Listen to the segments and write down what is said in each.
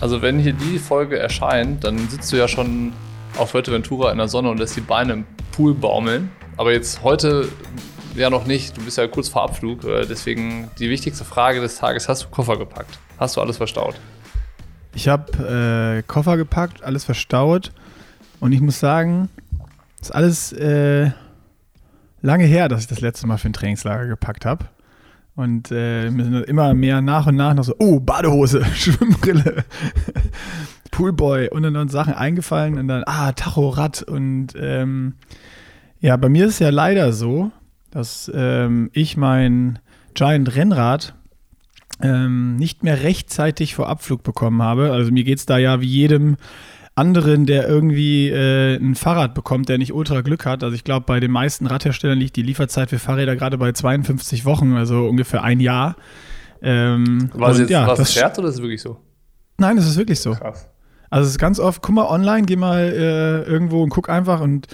Also wenn hier die Folge erscheint, dann sitzt du ja schon auf Fuerteventura in der Sonne und lässt die Beine im Pool baumeln. Aber jetzt heute ja noch nicht. Du bist ja kurz vor Abflug. Äh, deswegen die wichtigste Frage des Tages: Hast du Koffer gepackt? Hast du alles verstaut? Ich habe äh, Koffer gepackt, alles verstaut. Und ich muss sagen, ist alles äh, lange her, dass ich das letzte Mal für ein Trainingslager gepackt habe. Und äh, mir sind immer mehr nach und nach noch so, oh, Badehose, Schwimmbrille, Poolboy und dann noch Sachen eingefallen und dann, ah, Tachorad. Und ähm, ja, bei mir ist es ja leider so, dass ähm, ich mein Giant Rennrad ähm, nicht mehr rechtzeitig vor Abflug bekommen habe. Also mir geht es da ja wie jedem anderen, der irgendwie äh, ein Fahrrad bekommt, der nicht ultra Glück hat. Also ich glaube, bei den meisten Radherstellern liegt die Lieferzeit für Fahrräder gerade bei 52 Wochen, also ungefähr ein Jahr. Ähm, war es jetzt ja, das Scherz oder ist es wirklich so? Nein, es ist wirklich so. Krass. Also es ist ganz oft, guck mal online, geh mal äh, irgendwo und guck einfach und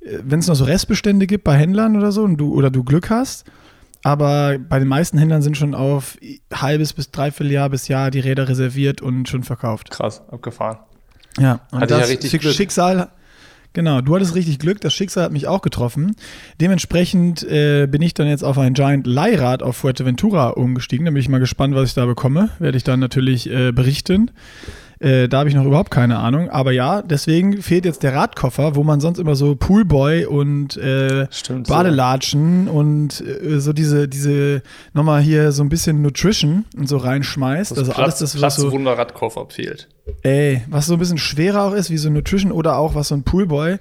äh, wenn es noch so Restbestände gibt bei Händlern oder so und du oder du Glück hast, aber bei den meisten Händlern sind schon auf halbes bis dreiviertel Jahr bis Jahr die Räder reserviert und schon verkauft. Krass, abgefahren. Ja, und Hatte das ja richtig Glück. Schicksal, genau, du hattest richtig Glück, das Schicksal hat mich auch getroffen. Dementsprechend äh, bin ich dann jetzt auf ein Giant Leihrad auf Fuerteventura umgestiegen. Da bin ich mal gespannt, was ich da bekomme. Werde ich dann natürlich äh, berichten. Äh, da habe ich noch überhaupt keine Ahnung. Aber ja, deswegen fehlt jetzt der Radkoffer, wo man sonst immer so Poolboy und äh, Stimmt, Badelatschen so. und äh, so diese, diese nochmal hier so ein bisschen Nutrition und so reinschmeißt. Das also Platz, alles das, was so Wunder-Radkoffer fehlt. Ey, was so ein bisschen schwerer auch ist, wie so Nutrition oder auch was so ein Poolboy.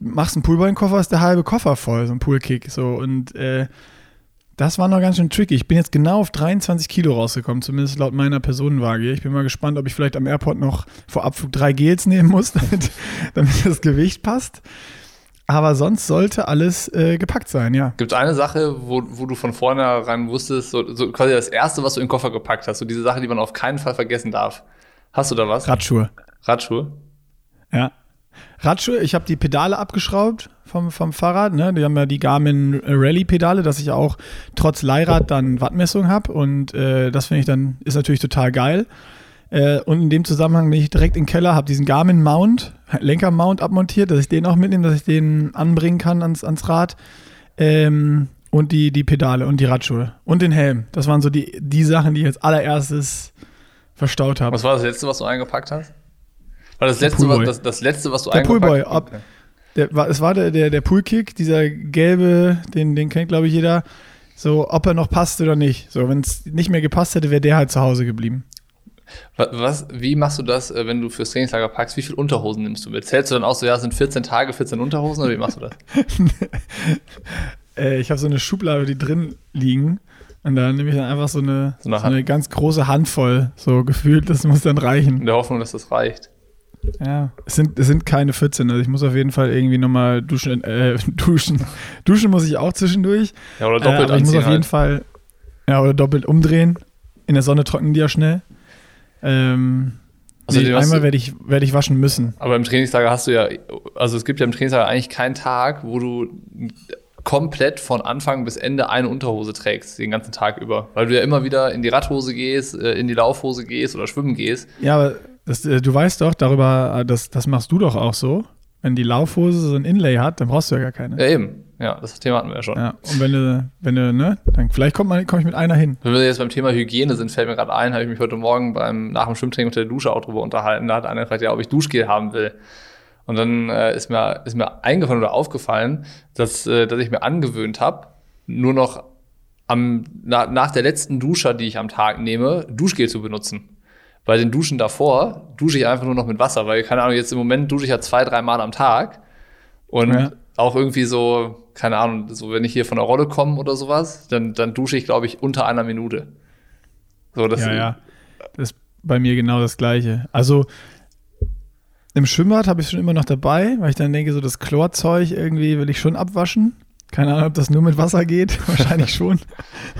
Machst einen Poolboy in den Koffer, ist der halbe Koffer voll, so ein Poolkick. So und äh, das war noch ganz schön tricky. Ich bin jetzt genau auf 23 Kilo rausgekommen, zumindest laut meiner Personenwaage. Ich bin mal gespannt, ob ich vielleicht am Airport noch vor Abflug drei Gels nehmen muss, damit, damit das Gewicht passt. Aber sonst sollte alles äh, gepackt sein, ja. Gibt es eine Sache, wo, wo du von vornherein wusstest, so, so quasi das erste, was du in den Koffer gepackt hast, so diese Sache, die man auf keinen Fall vergessen darf? Hast du da was? Radschuhe. Radschuhe? Ja. Radschuhe, ich habe die Pedale abgeschraubt vom, vom Fahrrad. Ne? Die haben ja die Garmin Rally-Pedale, dass ich auch trotz Leihrad dann Wattmessung habe. Und äh, das finde ich dann, ist natürlich total geil. Äh, und in dem Zusammenhang bin ich direkt im Keller, habe diesen Garmin-Mount, Lenker-Mount abmontiert, dass ich den auch mitnehme, dass ich den anbringen kann ans, ans Rad. Ähm, und die, die Pedale und die Radschuhe und den Helm. Das waren so die, die Sachen, die ich als allererstes verstaut habe. Was war das letzte, was du eingepackt hast? War das letzte, was, das, das letzte, was du der Poolboy. Ab, okay. der, war, es war der, der, der Poolkick, dieser gelbe, den, den kennt, glaube ich, jeder. So, ob er noch passt oder nicht. So, wenn es nicht mehr gepasst hätte, wäre der halt zu Hause geblieben. Was, wie machst du das, äh, wenn du fürs Trainingslager packst? Wie viele Unterhosen nimmst du mit? Zählst du dann auch so, ja, sind 14 Tage, 14 Unterhosen oder wie machst du das? äh, ich habe so eine Schublade, die drin liegen. Und da nehme ich dann einfach so eine, so eine, so eine ganz große Handvoll, so gefühlt, das muss dann reichen. In der Hoffnung, dass das reicht. Ja, es sind, es sind keine 14, also ich muss auf jeden Fall irgendwie nochmal duschen, äh, duschen. Duschen muss ich auch zwischendurch. Ja, oder doppelt äh, Ich muss auf jeden halt. Fall, ja, oder doppelt umdrehen. In der Sonne trocknen die ja schnell. Ähm, also nee, einmal werde ich, werd ich waschen müssen. Aber im Trainingslager hast du ja, also es gibt ja im Trainingslager eigentlich keinen Tag, wo du komplett von Anfang bis Ende eine Unterhose trägst, den ganzen Tag über. Weil du ja immer wieder in die Radhose gehst, äh, in die Laufhose gehst oder schwimmen gehst. Ja, aber das, äh, du weißt doch darüber, äh, das, das machst du doch auch so. Wenn die Laufhose so ein Inlay hat, dann brauchst du ja gar keine. Ja, eben. Ja, das Thema hatten wir ja schon. Ja, und wenn du, wenn du, ne, dann vielleicht komme komm ich mit einer hin. Wenn wir jetzt beim Thema Hygiene sind, fällt mir gerade ein, habe ich mich heute Morgen beim, nach dem Schwimmtraining unter der Dusche auch drüber unterhalten. Da hat einer gefragt, ja, ob ich Duschgel haben will. Und dann äh, ist, mir, ist mir eingefallen oder aufgefallen, dass, äh, dass ich mir angewöhnt habe, nur noch am, na, nach der letzten Dusche, die ich am Tag nehme, Duschgel zu benutzen. Bei den Duschen davor dusche ich einfach nur noch mit Wasser, weil, keine Ahnung, jetzt im Moment dusche ich ja zwei, drei Mal am Tag. Und ja. auch irgendwie so, keine Ahnung, so wenn ich hier von der Rolle komme oder sowas, dann, dann dusche ich, glaube ich, unter einer Minute. So, das ja, ja. Das ist bei mir genau das Gleiche. Also im Schwimmbad habe ich schon immer noch dabei, weil ich dann denke, so das Chlorzeug irgendwie will ich schon abwaschen. Keine Ahnung, ob das nur mit Wasser geht. Wahrscheinlich schon.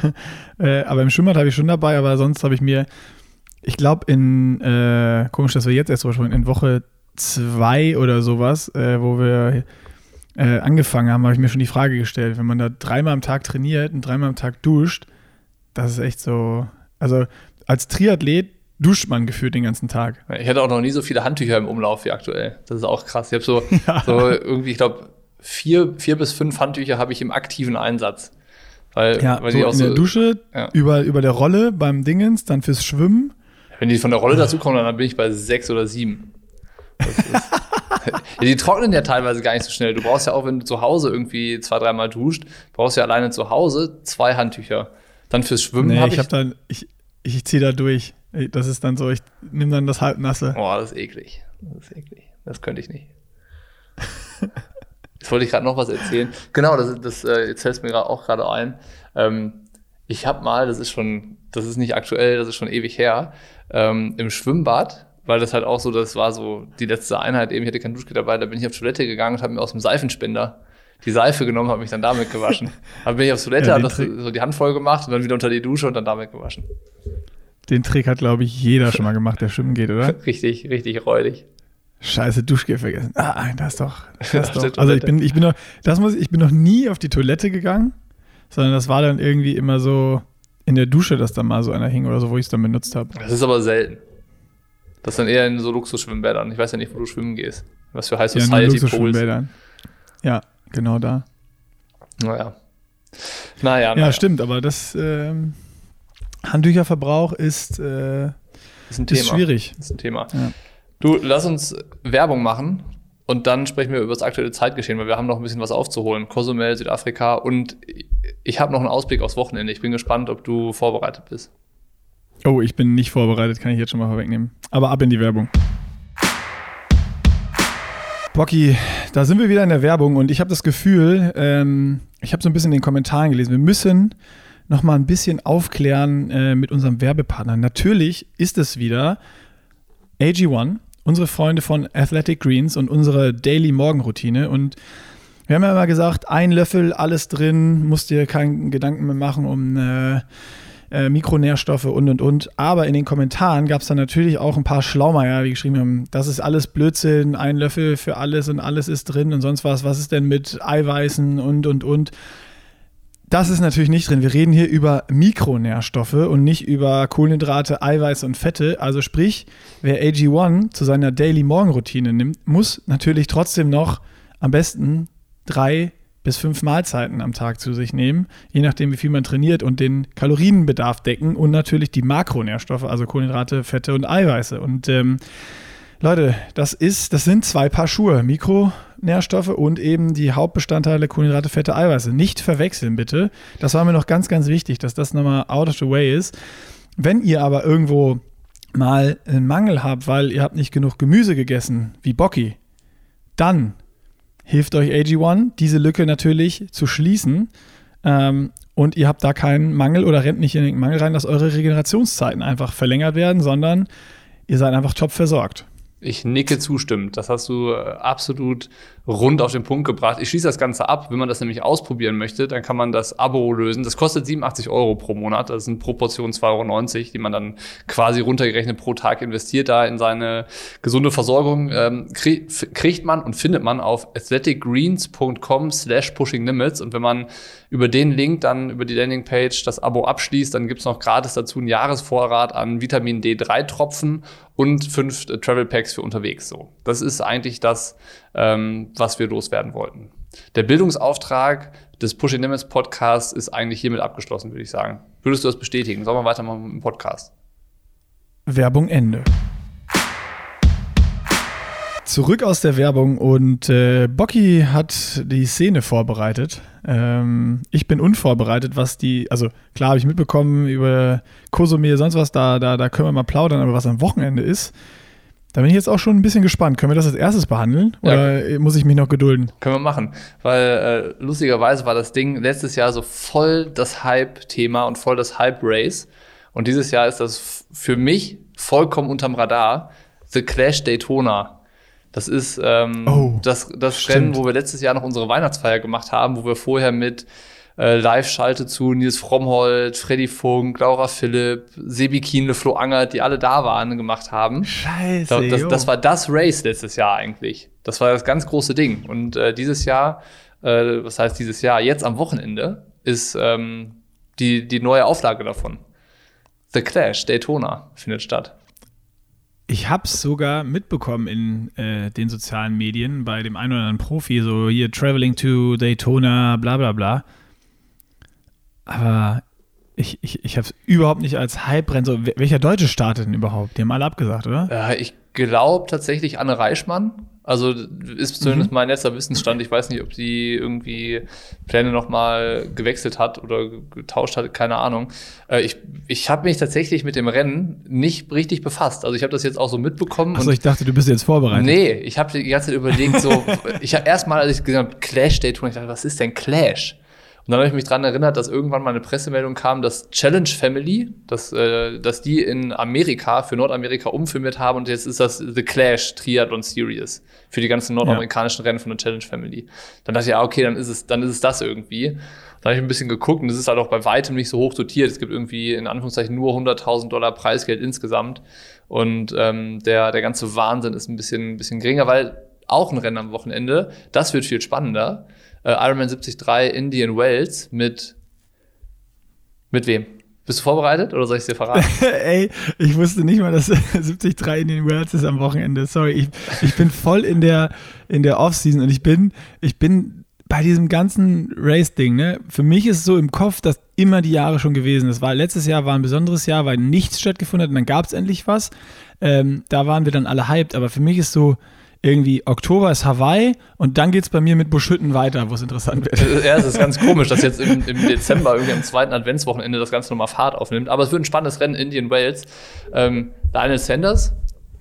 äh, aber im Schwimmbad habe ich schon dabei, aber sonst habe ich mir ich glaube, in, äh, komisch, dass wir jetzt erst drüber in Woche zwei oder sowas, äh, wo wir äh, angefangen haben, habe ich mir schon die Frage gestellt, wenn man da dreimal am Tag trainiert und dreimal am Tag duscht, das ist echt so, also als Triathlet duscht man gefühlt den ganzen Tag. Ich hatte auch noch nie so viele Handtücher im Umlauf wie aktuell. Das ist auch krass. Ich habe so, ja. so irgendwie, ich glaube, vier, vier bis fünf Handtücher habe ich im aktiven Einsatz. Weil, ja, weil so in so, der Dusche, ja. über, über der Rolle beim Dingens, dann fürs Schwimmen. Wenn die von der Rolle dazu kommen, dann bin ich bei sechs oder sieben. ja, die trocknen ja teilweise gar nicht so schnell. Du brauchst ja auch, wenn du zu Hause irgendwie zwei, dreimal duscht, brauchst du ja alleine zu Hause zwei Handtücher. Dann fürs Schwimmen nee, hab ich. ich habe dann, ich, ich ziehe da durch. Das ist dann so, ich nehme dann das halbnasse. Boah, das ist eklig. Das ist eklig. Das könnte ich nicht. Jetzt wollte ich gerade noch was erzählen. Genau, das, das äh, jetzt fällt mir auch gerade ein. Ähm, ich habe mal, das ist schon, das ist nicht aktuell, das ist schon ewig her, ähm, im Schwimmbad, weil das halt auch so, das war so die letzte Einheit, eben ich hatte kein Duschgel dabei, da bin ich auf Toilette gegangen und habe mir aus dem Seifenspender die Seife genommen, habe mich dann damit gewaschen. dann bin ich auf Toilette, ja, habe das so die Hand voll gemacht und dann wieder unter die Dusche und dann damit gewaschen. Den Trick hat, glaube ich, jeder schon mal gemacht, der schwimmen geht, oder? richtig, richtig räudig. Scheiße, Duschgel vergessen. Ah, das ist doch. Das ist doch. Also ich bin, ich bin noch, das muss, ich bin noch nie auf die Toilette geganng, sondern das war dann irgendwie immer so in der Dusche, dass da mal so einer hing oder so, wo ich es dann benutzt habe. Das ist aber selten. Das dann eher in so Luxusschwimmbädern. Ich weiß ja nicht, wo du schwimmen gehst. Was für High Society ja, Pools. Ja, genau da. Naja. Naja, naja. Ja, stimmt, aber das ähm, Handtücherverbrauch ist, äh, ist, ist schwierig. Ist ein Thema. Ja. Du, lass uns Werbung machen und dann sprechen wir über das aktuelle Zeitgeschehen, weil wir haben noch ein bisschen was aufzuholen. Cozumel, Südafrika und ich habe noch einen Ausblick aufs Wochenende. Ich bin gespannt, ob du vorbereitet bist. Oh, ich bin nicht vorbereitet, kann ich jetzt schon mal vorwegnehmen. Aber ab in die Werbung. Bocky, da sind wir wieder in der Werbung und ich habe das Gefühl, ähm, ich habe so ein bisschen in den Kommentaren gelesen, wir müssen noch mal ein bisschen aufklären äh, mit unserem Werbepartner. Natürlich ist es wieder AG1 unsere Freunde von Athletic Greens und unsere Daily Morgenroutine. Und wir haben ja immer gesagt, ein Löffel, alles drin, musst dir keinen Gedanken mehr machen um äh, äh, Mikronährstoffe und und und. Aber in den Kommentaren gab es dann natürlich auch ein paar Schlaumeier, die geschrieben haben, das ist alles Blödsinn, ein Löffel für alles und alles ist drin und sonst was. Was ist denn mit Eiweißen und und und? Das ist natürlich nicht drin. Wir reden hier über Mikronährstoffe und nicht über Kohlenhydrate, Eiweiß und Fette. Also sprich, wer AG1 zu seiner Daily Morgenroutine nimmt, muss natürlich trotzdem noch am besten drei bis fünf Mahlzeiten am Tag zu sich nehmen, je nachdem, wie viel man trainiert und den Kalorienbedarf decken und natürlich die Makronährstoffe, also Kohlenhydrate, Fette und Eiweiße. Und ähm, Leute, das ist, das sind zwei Paar Schuhe. Mikronährstoffe und eben die Hauptbestandteile Kohlenhydrate, Fette, Eiweiße. Nicht verwechseln, bitte. Das war mir noch ganz, ganz wichtig, dass das nochmal out of the way ist. Wenn ihr aber irgendwo mal einen Mangel habt, weil ihr habt nicht genug Gemüse gegessen, wie Bocki, dann hilft euch AG1, diese Lücke natürlich zu schließen. Ähm, und ihr habt da keinen Mangel oder rennt nicht in den Mangel rein, dass eure Regenerationszeiten einfach verlängert werden, sondern ihr seid einfach top versorgt. Ich nicke zustimmend. Das hast du äh, absolut rund auf den Punkt gebracht. Ich schließe das Ganze ab. Wenn man das nämlich ausprobieren möchte, dann kann man das Abo lösen. Das kostet 87 Euro pro Monat. Das sind pro Portion 2,90 Euro, die man dann quasi runtergerechnet pro Tag investiert da in seine gesunde Versorgung. Ähm, kriegt man und findet man auf athleticgreens.com slash pushing limits. Und wenn man über den Link dann über die Landingpage das Abo abschließt, dann gibt's noch gratis dazu einen Jahresvorrat an Vitamin D3-Tropfen und fünf äh, Travel Packs für unterwegs. So, das ist eigentlich das, ähm, was wir loswerden wollten. Der Bildungsauftrag des Pushing Limits Podcasts ist eigentlich hiermit abgeschlossen, würde ich sagen. Würdest du das bestätigen? Sollen wir weitermachen mit dem Podcast? Werbung Ende. Zurück aus der Werbung und äh, Bocky hat die Szene vorbereitet. Ähm, ich bin unvorbereitet, was die, also klar habe ich mitbekommen über Kosomir, sonst was, da, da, da können wir mal plaudern, aber was am Wochenende ist, da bin ich jetzt auch schon ein bisschen gespannt. Können wir das als erstes behandeln oder ja. muss ich mich noch gedulden? Können wir machen, weil äh, lustigerweise war das Ding letztes Jahr so voll das Hype-Thema und voll das Hype-Race und dieses Jahr ist das für mich vollkommen unterm Radar. The Clash Daytona das ist ähm, oh, das, das Rennen, wo wir letztes Jahr noch unsere Weihnachtsfeier gemacht haben, wo wir vorher mit äh, Live-Schalte zu Nils Frommholt, Freddy Funk, Laura Philipp, Sebi Kienle, Flo Angert, die alle da waren, gemacht haben. Scheiße. Das, das, das, war das Race letztes Jahr eigentlich. Das war das ganz große Ding. Und äh, dieses Jahr, äh, was heißt dieses Jahr? Jetzt am Wochenende ist ähm, die, die neue Auflage davon. The Clash Daytona findet statt. ich habe es sogar mitbekommen in äh, den sozialen Medien bei dem einen oder anderen Profi, so hier Traveling to Daytona, bla bla bla. Aber ich, ich, ich habe es überhaupt nicht als Hype-Rennen. So, welcher Deutsche startet denn überhaupt? Die haben alle abgesagt, oder? Ja, ich glaube tatsächlich Anne Reichmann. Also ist zumindest mhm. mein letzter Wissensstand. Ich weiß nicht, ob sie irgendwie Pläne nochmal gewechselt hat oder getauscht hat, keine Ahnung. Äh, ich ich habe mich tatsächlich mit dem Rennen nicht richtig befasst. Also ich habe das jetzt auch so mitbekommen. Achso, ich dachte, du bist jetzt vorbereitet. Nee, ich habe die ganze Zeit überlegt, so, ich habe erstmal, als ich gesagt habe, Clash Day Tour, ich dachte, was ist denn Clash? Und dann habe ich mich daran erinnert, dass irgendwann mal eine Pressemeldung kam, dass Challenge Family, dass, äh, dass die in Amerika, für Nordamerika umfirmiert haben und jetzt ist das The Clash Triathlon Series für die ganzen nordamerikanischen ja. Rennen von der Challenge Family. Dann dachte ich, ja, okay, dann ist es, dann ist es das irgendwie. Dann habe ich ein bisschen geguckt und es ist halt auch bei weitem nicht so hoch dotiert. Es gibt irgendwie in Anführungszeichen nur 100.000 Dollar Preisgeld insgesamt. Und ähm, der, der ganze Wahnsinn ist ein bisschen, ein bisschen geringer, weil auch ein Rennen am Wochenende, das wird viel spannender äh, Ironman 73 Indian Wells mit mit wem? Bist du vorbereitet oder soll ich es dir verraten? Ey, ich wusste nicht mal, dass 73 Indian Wells ist am Wochenende. Sorry, ich, ich bin voll in der, in der Offseason und ich bin, ich bin bei diesem ganzen Race-Ding, ne? Für mich ist es so im Kopf, dass immer die Jahre schon gewesen. Das war letztes Jahr war ein besonderes Jahr, weil nichts stattgefunden hat und dann gab es endlich was. Ähm, da waren wir dann alle hyped, aber für mich ist so, irgendwie Oktober ist Hawaii und dann geht es bei mir mit Buschhütten weiter, wo es interessant wird. Ja, es ist ganz komisch, dass jetzt im, im, Dezember, irgendwie am zweiten Adventswochenende, das Ganze nochmal Fahrt aufnimmt. Aber es wird ein spannendes Rennen Indian Wales. Ähm, Daniel Sanders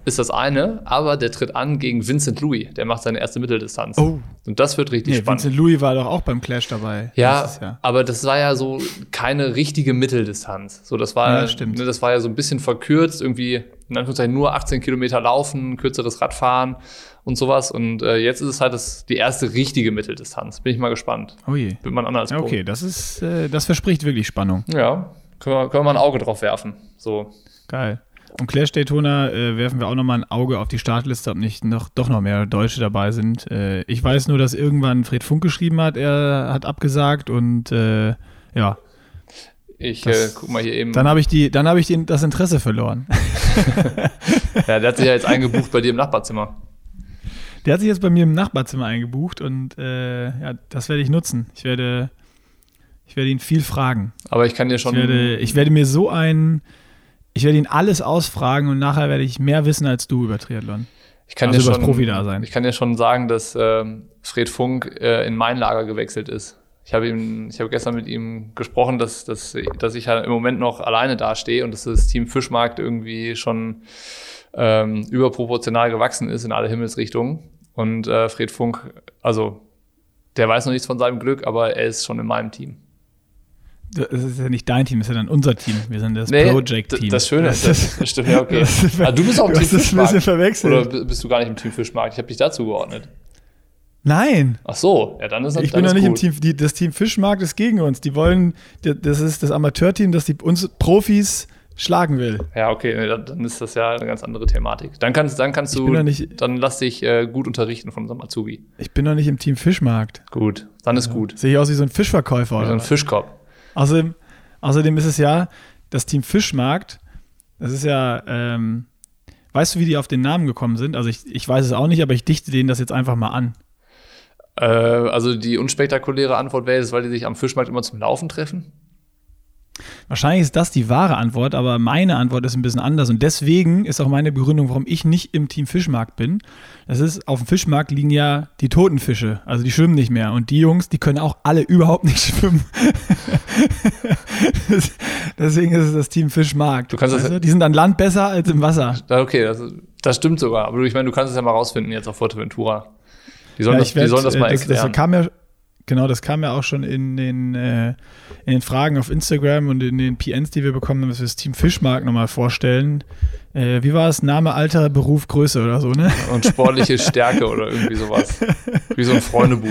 ist das eine, aber der tritt an gegen Vincent Louis. Der macht seine erste Mitteldistanz. Oh. Und das wird richtig nee, spannend. Vincent Louis war doch auch beim Clash dabei. Ja, aber das war ja so keine richtige Mitteldistanz. So, das war, ja, stimmt. Ne, das war ja so ein bisschen verkürzt, irgendwie in Anführungszeichen nur 18 Kilometer laufen, kürzeres Radfahren und sowas. Und äh, jetzt ist es halt das, die erste richtige Mitteldistanz. Bin ich mal gespannt. Oh je. Wird man anders Okay, das ist, äh, das verspricht wirklich Spannung. Ja, können wir, können wir mal ein Auge drauf werfen. So. Geil. Und Clash Daytona äh, werfen wir auch nochmal ein Auge auf die Startliste, ob nicht noch, doch noch mehr Deutsche dabei sind. Äh, ich weiß nur, dass irgendwann Fred Funk geschrieben hat, er hat abgesagt und äh, ja. Ich das, äh, guck mal hier eben. Dann habe ich, die, dann hab ich den, das Interesse verloren. ja, der hat sich ja jetzt eingebucht bei dir im Nachbarzimmer. Der hat sich jetzt bei mir im Nachbarzimmer eingebucht und äh, ja, das werde ich nutzen. Ich werde, ich werde ihn viel fragen. Aber ich kann dir schon. Ich werde, ich werde mir so ein, ich werde ihn alles ausfragen und nachher werde ich mehr wissen als du über Triathlon. Ich kann also dir schon, Profi da sein. Ich kann dir schon sagen, dass ähm, Fred Funk äh, in mein Lager gewechselt ist. Ich habe ihm, ich habe gestern mit ihm gesprochen, dass, dass, dass ich halt im Moment noch alleine dastehe und dass das Team Fischmarkt irgendwie schon ähm, überproportional gewachsen ist in alle Himmelsrichtungen. Und äh, Fred Funk, also der weiß noch nichts von seinem Glück, aber er ist schon in meinem Team. Das ist ja nicht dein Team, das ist ja dann unser Team. Wir sind das nee, Project-Team. Das Schöne ist, das, das stimmt, ja, okay. ah, du bist auch im Team Fischmarkt. Oder bist du gar nicht im Team Fischmarkt? Ich habe dich dazu geordnet. Nein. Ach so, ja, dann ist Ich bin doch nicht gut. im Team. Die, das Team Fischmarkt ist gegen uns. Die wollen, das ist das Amateurteam, das die uns Profis schlagen will. Ja, okay, dann ist das ja eine ganz andere Thematik. Dann kannst, dann kannst du, nicht, dann lass dich äh, gut unterrichten von unserem Azubi. Ich bin doch nicht im Team Fischmarkt. Gut, dann ist gut. Sehe ich aus wie so ein Fischverkäufer. Wie so ein Fischkorb. Außerdem, außerdem ist es ja, das Team Fischmarkt, das ist ja, ähm, weißt du, wie die auf den Namen gekommen sind? Also ich, ich weiß es auch nicht, aber ich dichte denen das jetzt einfach mal an. Äh, also die unspektakuläre Antwort wäre es, weil die sich am Fischmarkt immer zum Laufen treffen? Wahrscheinlich ist das die wahre Antwort, aber meine Antwort ist ein bisschen anders. Und deswegen ist auch meine Begründung, warum ich nicht im Team Fischmarkt bin. Das ist, auf dem Fischmarkt liegen ja die toten Fische, also die schwimmen nicht mehr. Und die Jungs, die können auch alle überhaupt nicht schwimmen. deswegen ist es das Team Fischmarkt. Du kannst also, die sind an Land besser als im Wasser. Okay, das, das stimmt sogar. Aber ich meine, du kannst es ja mal rausfinden jetzt auf Fuerteventura. Die sollen, ja, das, werd, die sollen das mal äh, das, erklären. Das kam ja, Genau, das kam ja auch schon in den, äh, in den Fragen auf Instagram und in den PNs, die wir bekommen haben, dass wir das Team Fischmark nochmal vorstellen. Äh, wie war es? Name, Alter, Beruf, Größe oder so, ne? Und sportliche Stärke oder irgendwie sowas. Wie so ein Freundebuch.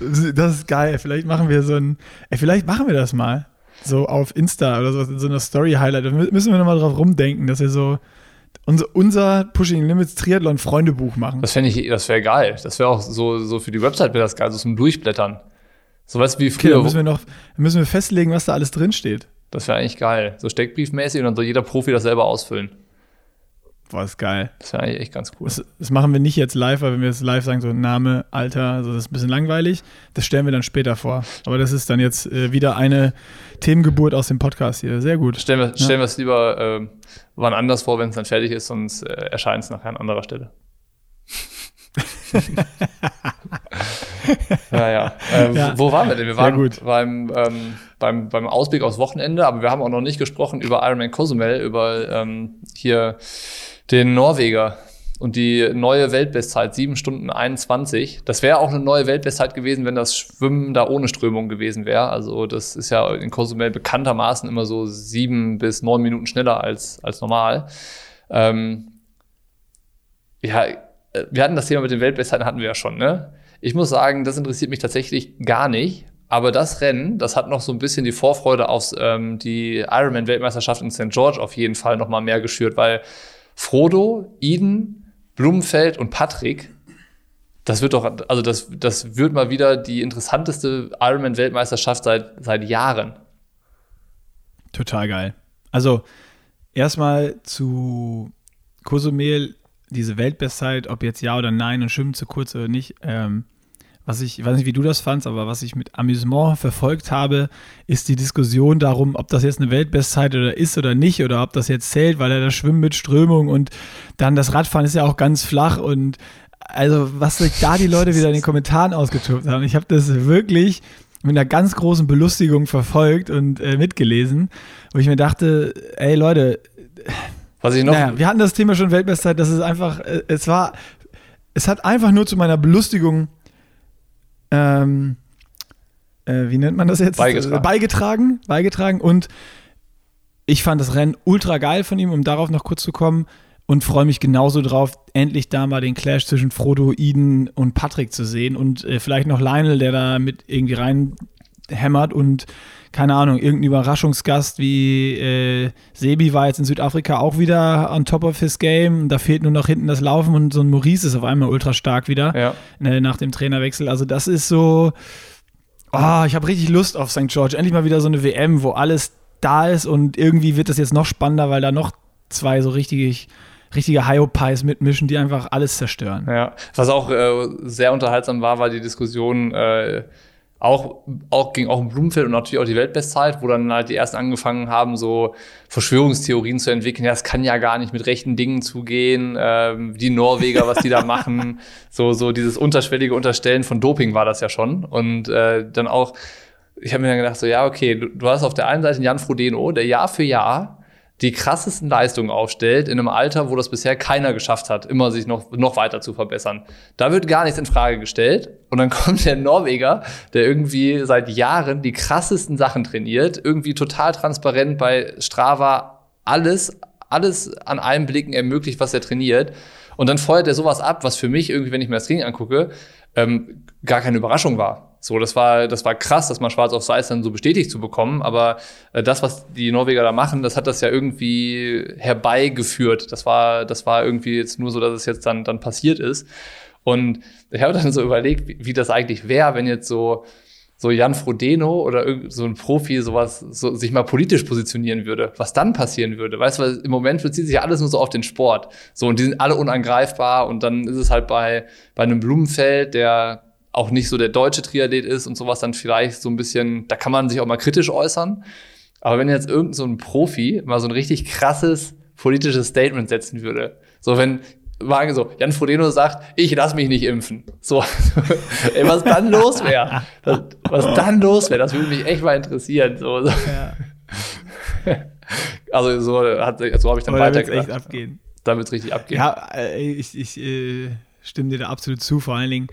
Das ist geil. Vielleicht machen wir so ein, ey, vielleicht machen wir das mal. So auf Insta oder so, in so einer Story-Highlight. Da müssen wir nochmal drauf rumdenken, dass wir so unser, unser Pushing Limits Triathlon Freundebuch machen. Das fände ich, das wäre geil. Das wäre auch so, so für die Website wäre das geil, so zum Durchblättern. So was wie früher. Okay, müssen wir noch, müssen wir festlegen, was da alles drin steht. Das wäre eigentlich geil. So steckbriefmäßig und dann soll jeder Profi das selber ausfüllen. Boah, ist geil. Das eigentlich echt ganz cool. Das, das, machen wir nicht jetzt live, weil wenn wir jetzt live sagen, so Name, Alter, also das ist ein bisschen langweilig. Das stellen wir dann später vor. Aber das ist dann jetzt äh, wieder eine Themengeburt aus dem Podcast hier. Sehr gut. Stellen wir, stellen wir es lieber äh, wann anders vor, wenn es dann fertig ist, sonst äh, erscheint es nachher an anderer Stelle. naja, ähm, ja. wo waren wir denn? Wir waren beim, ähm, beim, beim Ausblick aufs Wochenende, aber wir haben auch noch nicht gesprochen über Ironman Cozumel, über ähm, hier den Norweger und die neue Weltbestzeit, 7 Stunden 21. Das wäre auch eine neue Weltbestzeit gewesen, wenn das Schwimmen da ohne Strömung gewesen wäre. Also das ist ja in Cozumel bekanntermaßen immer so sieben bis neun Minuten schneller als, als normal. Ähm, ja, wir hatten das Thema mit den Weltbestzeiten hatten wir ja schon, ne? Ich muss sagen, das interessiert mich tatsächlich gar nicht. Aber das Rennen, das hat noch so ein bisschen die Vorfreude auf ähm, die Ironman-Weltmeisterschaft in St. George auf jeden Fall noch mal mehr geschürt, weil Frodo, Eden, Blumenfeld und Patrick, das wird doch, also das, das wird mal wieder die interessanteste Ironman-Weltmeisterschaft seit, seit Jahren. Total geil. Also erstmal zu Cozumel, diese Weltbestzeit, ob jetzt ja oder nein und schwimmen zu kurz oder nicht. Ähm, was ich, ich weiß nicht, wie du das fandst, aber was ich mit Amüsement verfolgt habe, ist die Diskussion darum, ob das jetzt eine Weltbestzeit oder ist oder nicht oder ob das jetzt zählt, weil er das Schwimmen mit Strömung und dann das Radfahren ist ja auch ganz flach und also was sich da die Leute wieder in den Kommentaren ausgetobt haben. Ich habe das wirklich mit einer ganz großen Belustigung verfolgt und äh, mitgelesen, wo ich mir dachte, ey Leute, was ich noch. Naja, wir hatten das Thema schon Weltbestzeit, das ist einfach, äh, es war, es hat einfach nur zu meiner Belustigung ähm, äh, wie nennt man das jetzt? Beigetragen. beigetragen. Beigetragen. Und ich fand das Rennen ultra geil von ihm, um darauf noch kurz zu kommen. Und freue mich genauso drauf, endlich da mal den Clash zwischen Frodo, Eden und Patrick zu sehen. Und äh, vielleicht noch Lionel, der da mit irgendwie reinhämmert und keine Ahnung, irgendein Überraschungsgast wie äh, Sebi war jetzt in Südafrika auch wieder on top of his game. Da fehlt nur noch hinten das Laufen und so ein Maurice ist auf einmal ultra stark wieder ja. äh, nach dem Trainerwechsel. Also das ist so, oh, ich habe richtig Lust auf St. George. Endlich mal wieder so eine WM, wo alles da ist und irgendwie wird das jetzt noch spannender, weil da noch zwei so richtig richtige Hyopies mitmischen, die einfach alles zerstören. Ja, was auch äh, sehr unterhaltsam war, war die Diskussion äh, auch, auch ging auch um Blumenfeld und natürlich auch die Weltbestzeit, wo dann halt die ersten angefangen haben, so Verschwörungstheorien zu entwickeln. Ja, es kann ja gar nicht mit rechten Dingen zugehen. Ähm, die Norweger, was die da machen, so so dieses unterschwellige Unterstellen von Doping war das ja schon. Und äh, dann auch, ich habe mir dann gedacht, so ja, okay, du, du hast auf der einen Seite Jan Frodeno, der Jahr für Jahr die krassesten Leistungen aufstellt in einem Alter, wo das bisher keiner geschafft hat, immer sich noch, noch weiter zu verbessern. Da wird gar nichts in Frage gestellt. Und dann kommt der Norweger, der irgendwie seit Jahren die krassesten Sachen trainiert, irgendwie total transparent bei Strava alles, alles an allen Blicken ermöglicht, was er trainiert. Und dann feuert er sowas ab, was für mich irgendwie, wenn ich mir das Training angucke, ähm, gar keine Überraschung war. So, das war, das war krass, das mal schwarz auf weiß dann so bestätigt zu bekommen. Aber äh, das, was die Norweger da machen, das hat das ja irgendwie herbeigeführt. Das war, das war irgendwie jetzt nur so, dass es jetzt dann, dann passiert ist. Und ich habe dann so überlegt, wie, wie das eigentlich wäre, wenn jetzt so, so Jan Frodeno oder so ein Profi sowas so, sich mal politisch positionieren würde, was dann passieren würde. Weißt du, weil im Moment bezieht sich ja alles nur so auf den Sport. So, und die sind alle unangreifbar und dann ist es halt bei, bei einem Blumenfeld, der auch nicht so der deutsche Triathlet ist und sowas dann vielleicht so ein bisschen, da kann man sich auch mal kritisch äußern. Aber wenn jetzt irgendein so ein Profi mal so ein richtig krasses politisches Statement setzen würde, so wenn Wagen so, Jan Frodeno sagt, ich lass mich nicht impfen. So, ey, was dann los wäre, was dann los wäre, das würde mich echt mal interessieren. So, so. Ja. Also so, hat, so habe ich dann Oder weitergedacht. Echt abgehen. Da wird es richtig abgehen. Ja, äh, ich, ich äh, stimme dir da absolut zu. Vor allen Dingen,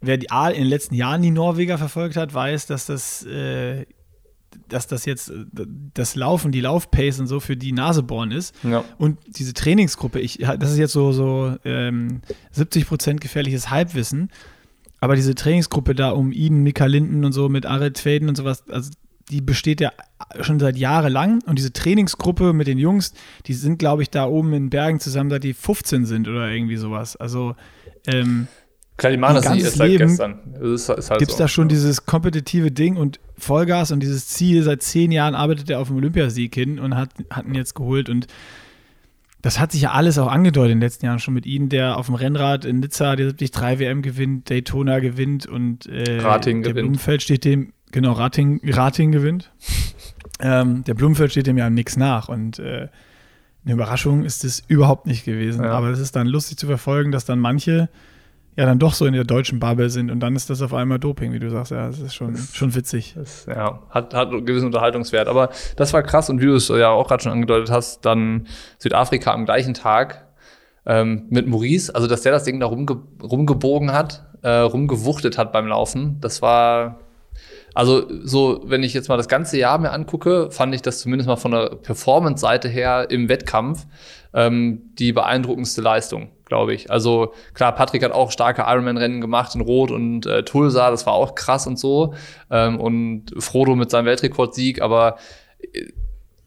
wer die A in den letzten Jahren die Norweger verfolgt hat, weiß, dass das, äh, dass das jetzt das Laufen, die Laufpace und so für die Nasebohren ist. Ja. Und diese Trainingsgruppe, ich, das ist jetzt so, so ähm, 70% gefährliches Halbwissen. Aber diese Trainingsgruppe da um Iden, Mika Linden und so mit Aret Faden und sowas, also die besteht ja schon seit Jahren lang. Und diese Trainingsgruppe mit den Jungs, die sind, glaube ich, da oben in Bergen zusammen, seit die 15 sind oder irgendwie sowas. Also ähm, Das nicht erst seit gestern. Ist, ist halt Gibt es so. da schon dieses kompetitive Ding und Vollgas und dieses Ziel, seit zehn Jahren arbeitet er auf dem Olympiasieg hin und hat, hat ihn jetzt geholt und das hat sich ja alles auch angedeutet in den letzten Jahren schon mit ihnen, der auf dem Rennrad in Nizza die 73 WM gewinnt, Daytona gewinnt und äh, Rating der gewinnt. Blumenfeld steht dem, genau, Rating, Rating gewinnt. ähm, der Blumenfeld steht dem ja nichts nach und äh, eine Überraschung ist es überhaupt nicht gewesen. Ja. Aber es ist dann lustig zu verfolgen, dass dann manche ja dann doch so in der deutschen Bubble sind und dann ist das auf einmal Doping, wie du sagst. Ja, das ist schon, das, schon witzig. Das, ja, hat, hat einen gewissen Unterhaltungswert. Aber das war krass und wie du es ja auch gerade schon angedeutet hast, dann Südafrika am gleichen Tag ähm, mit Maurice, also dass der das Ding da rumge rumgebogen hat, äh, rumgewuchtet hat beim Laufen, das war also so, wenn ich jetzt mal das ganze Jahr mir angucke, fand ich das zumindest mal von der Performance-Seite her im Wettkampf ähm, die beeindruckendste Leistung, glaube ich. Also klar, Patrick hat auch starke Ironman-Rennen gemacht in Rot und äh, Tulsa, das war auch krass und so. Ähm, und Frodo mit seinem Weltrekordsieg, aber äh,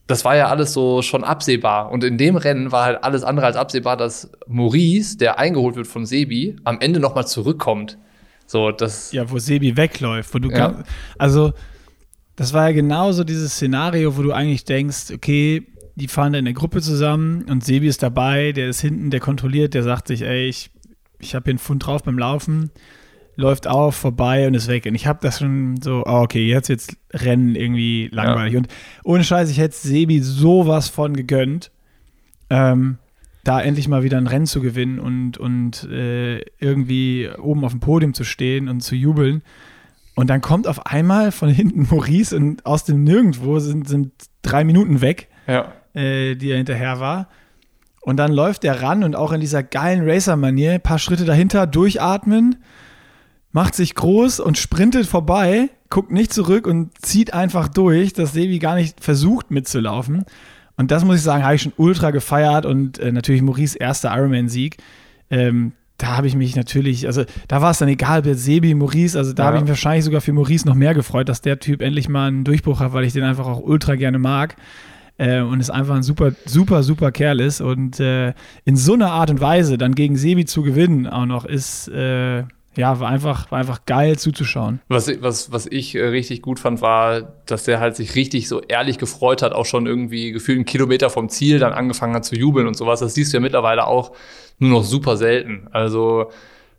das war ja alles so schon absehbar. Und in dem Rennen war halt alles andere als absehbar, dass Maurice, der eingeholt wird von Sebi, am Ende nochmal zurückkommt. So, das ja, wo Sebi wegläuft, wo du ja. also das war ja genauso dieses Szenario, wo du eigentlich denkst, okay, die fahren da in der Gruppe zusammen und Sebi ist dabei, der ist hinten, der kontrolliert, der sagt sich, ey, ich, ich habe hier einen Pfund drauf beim Laufen, läuft auf, vorbei und ist weg. Und ich habe das schon so, oh, okay, jetzt jetzt Rennen irgendwie langweilig. Ja. Und ohne Scheiß, ich hätte Sebi sowas von gegönnt. Ähm, da endlich mal wieder ein Rennen zu gewinnen und, und äh, irgendwie oben auf dem Podium zu stehen und zu jubeln. Und dann kommt auf einmal von hinten Maurice und aus dem Nirgendwo sind, sind drei Minuten weg, ja. Äh, die er hinterher war. Und dann läuft er ran und auch in dieser geilen Racer-Manier, ein paar Schritte dahinter, durchatmen, macht sich groß und sprintet vorbei, guckt nicht zurück und zieht einfach durch, dass Sebi gar nicht versucht mitzulaufen. Und das muss ich sagen, habe ich schon ultra gefeiert und äh, natürlich Maurice erster Ironman-Sieg. Ähm, da habe ich mich natürlich, also da war es dann egal, wer Sebi, Maurice, also da ja. habe ich mich wahrscheinlich sogar für Maurice noch mehr gefreut, dass der Typ endlich mal einen Durchbruch hat, weil ich den einfach auch ultra gerne mag. Äh, und es einfach ein super, super, super Kerl ist. Und äh, in so einer Art und Weise dann gegen Sebi zu gewinnen auch noch ist, äh, ja, war einfach, war einfach geil zuzuschauen. Was, was, was ich äh, richtig gut fand, war, dass der halt sich richtig so ehrlich gefreut hat, auch schon irgendwie gefühlt einen Kilometer vom Ziel dann angefangen hat zu jubeln und sowas. Das siehst du ja mittlerweile auch nur noch super selten. Also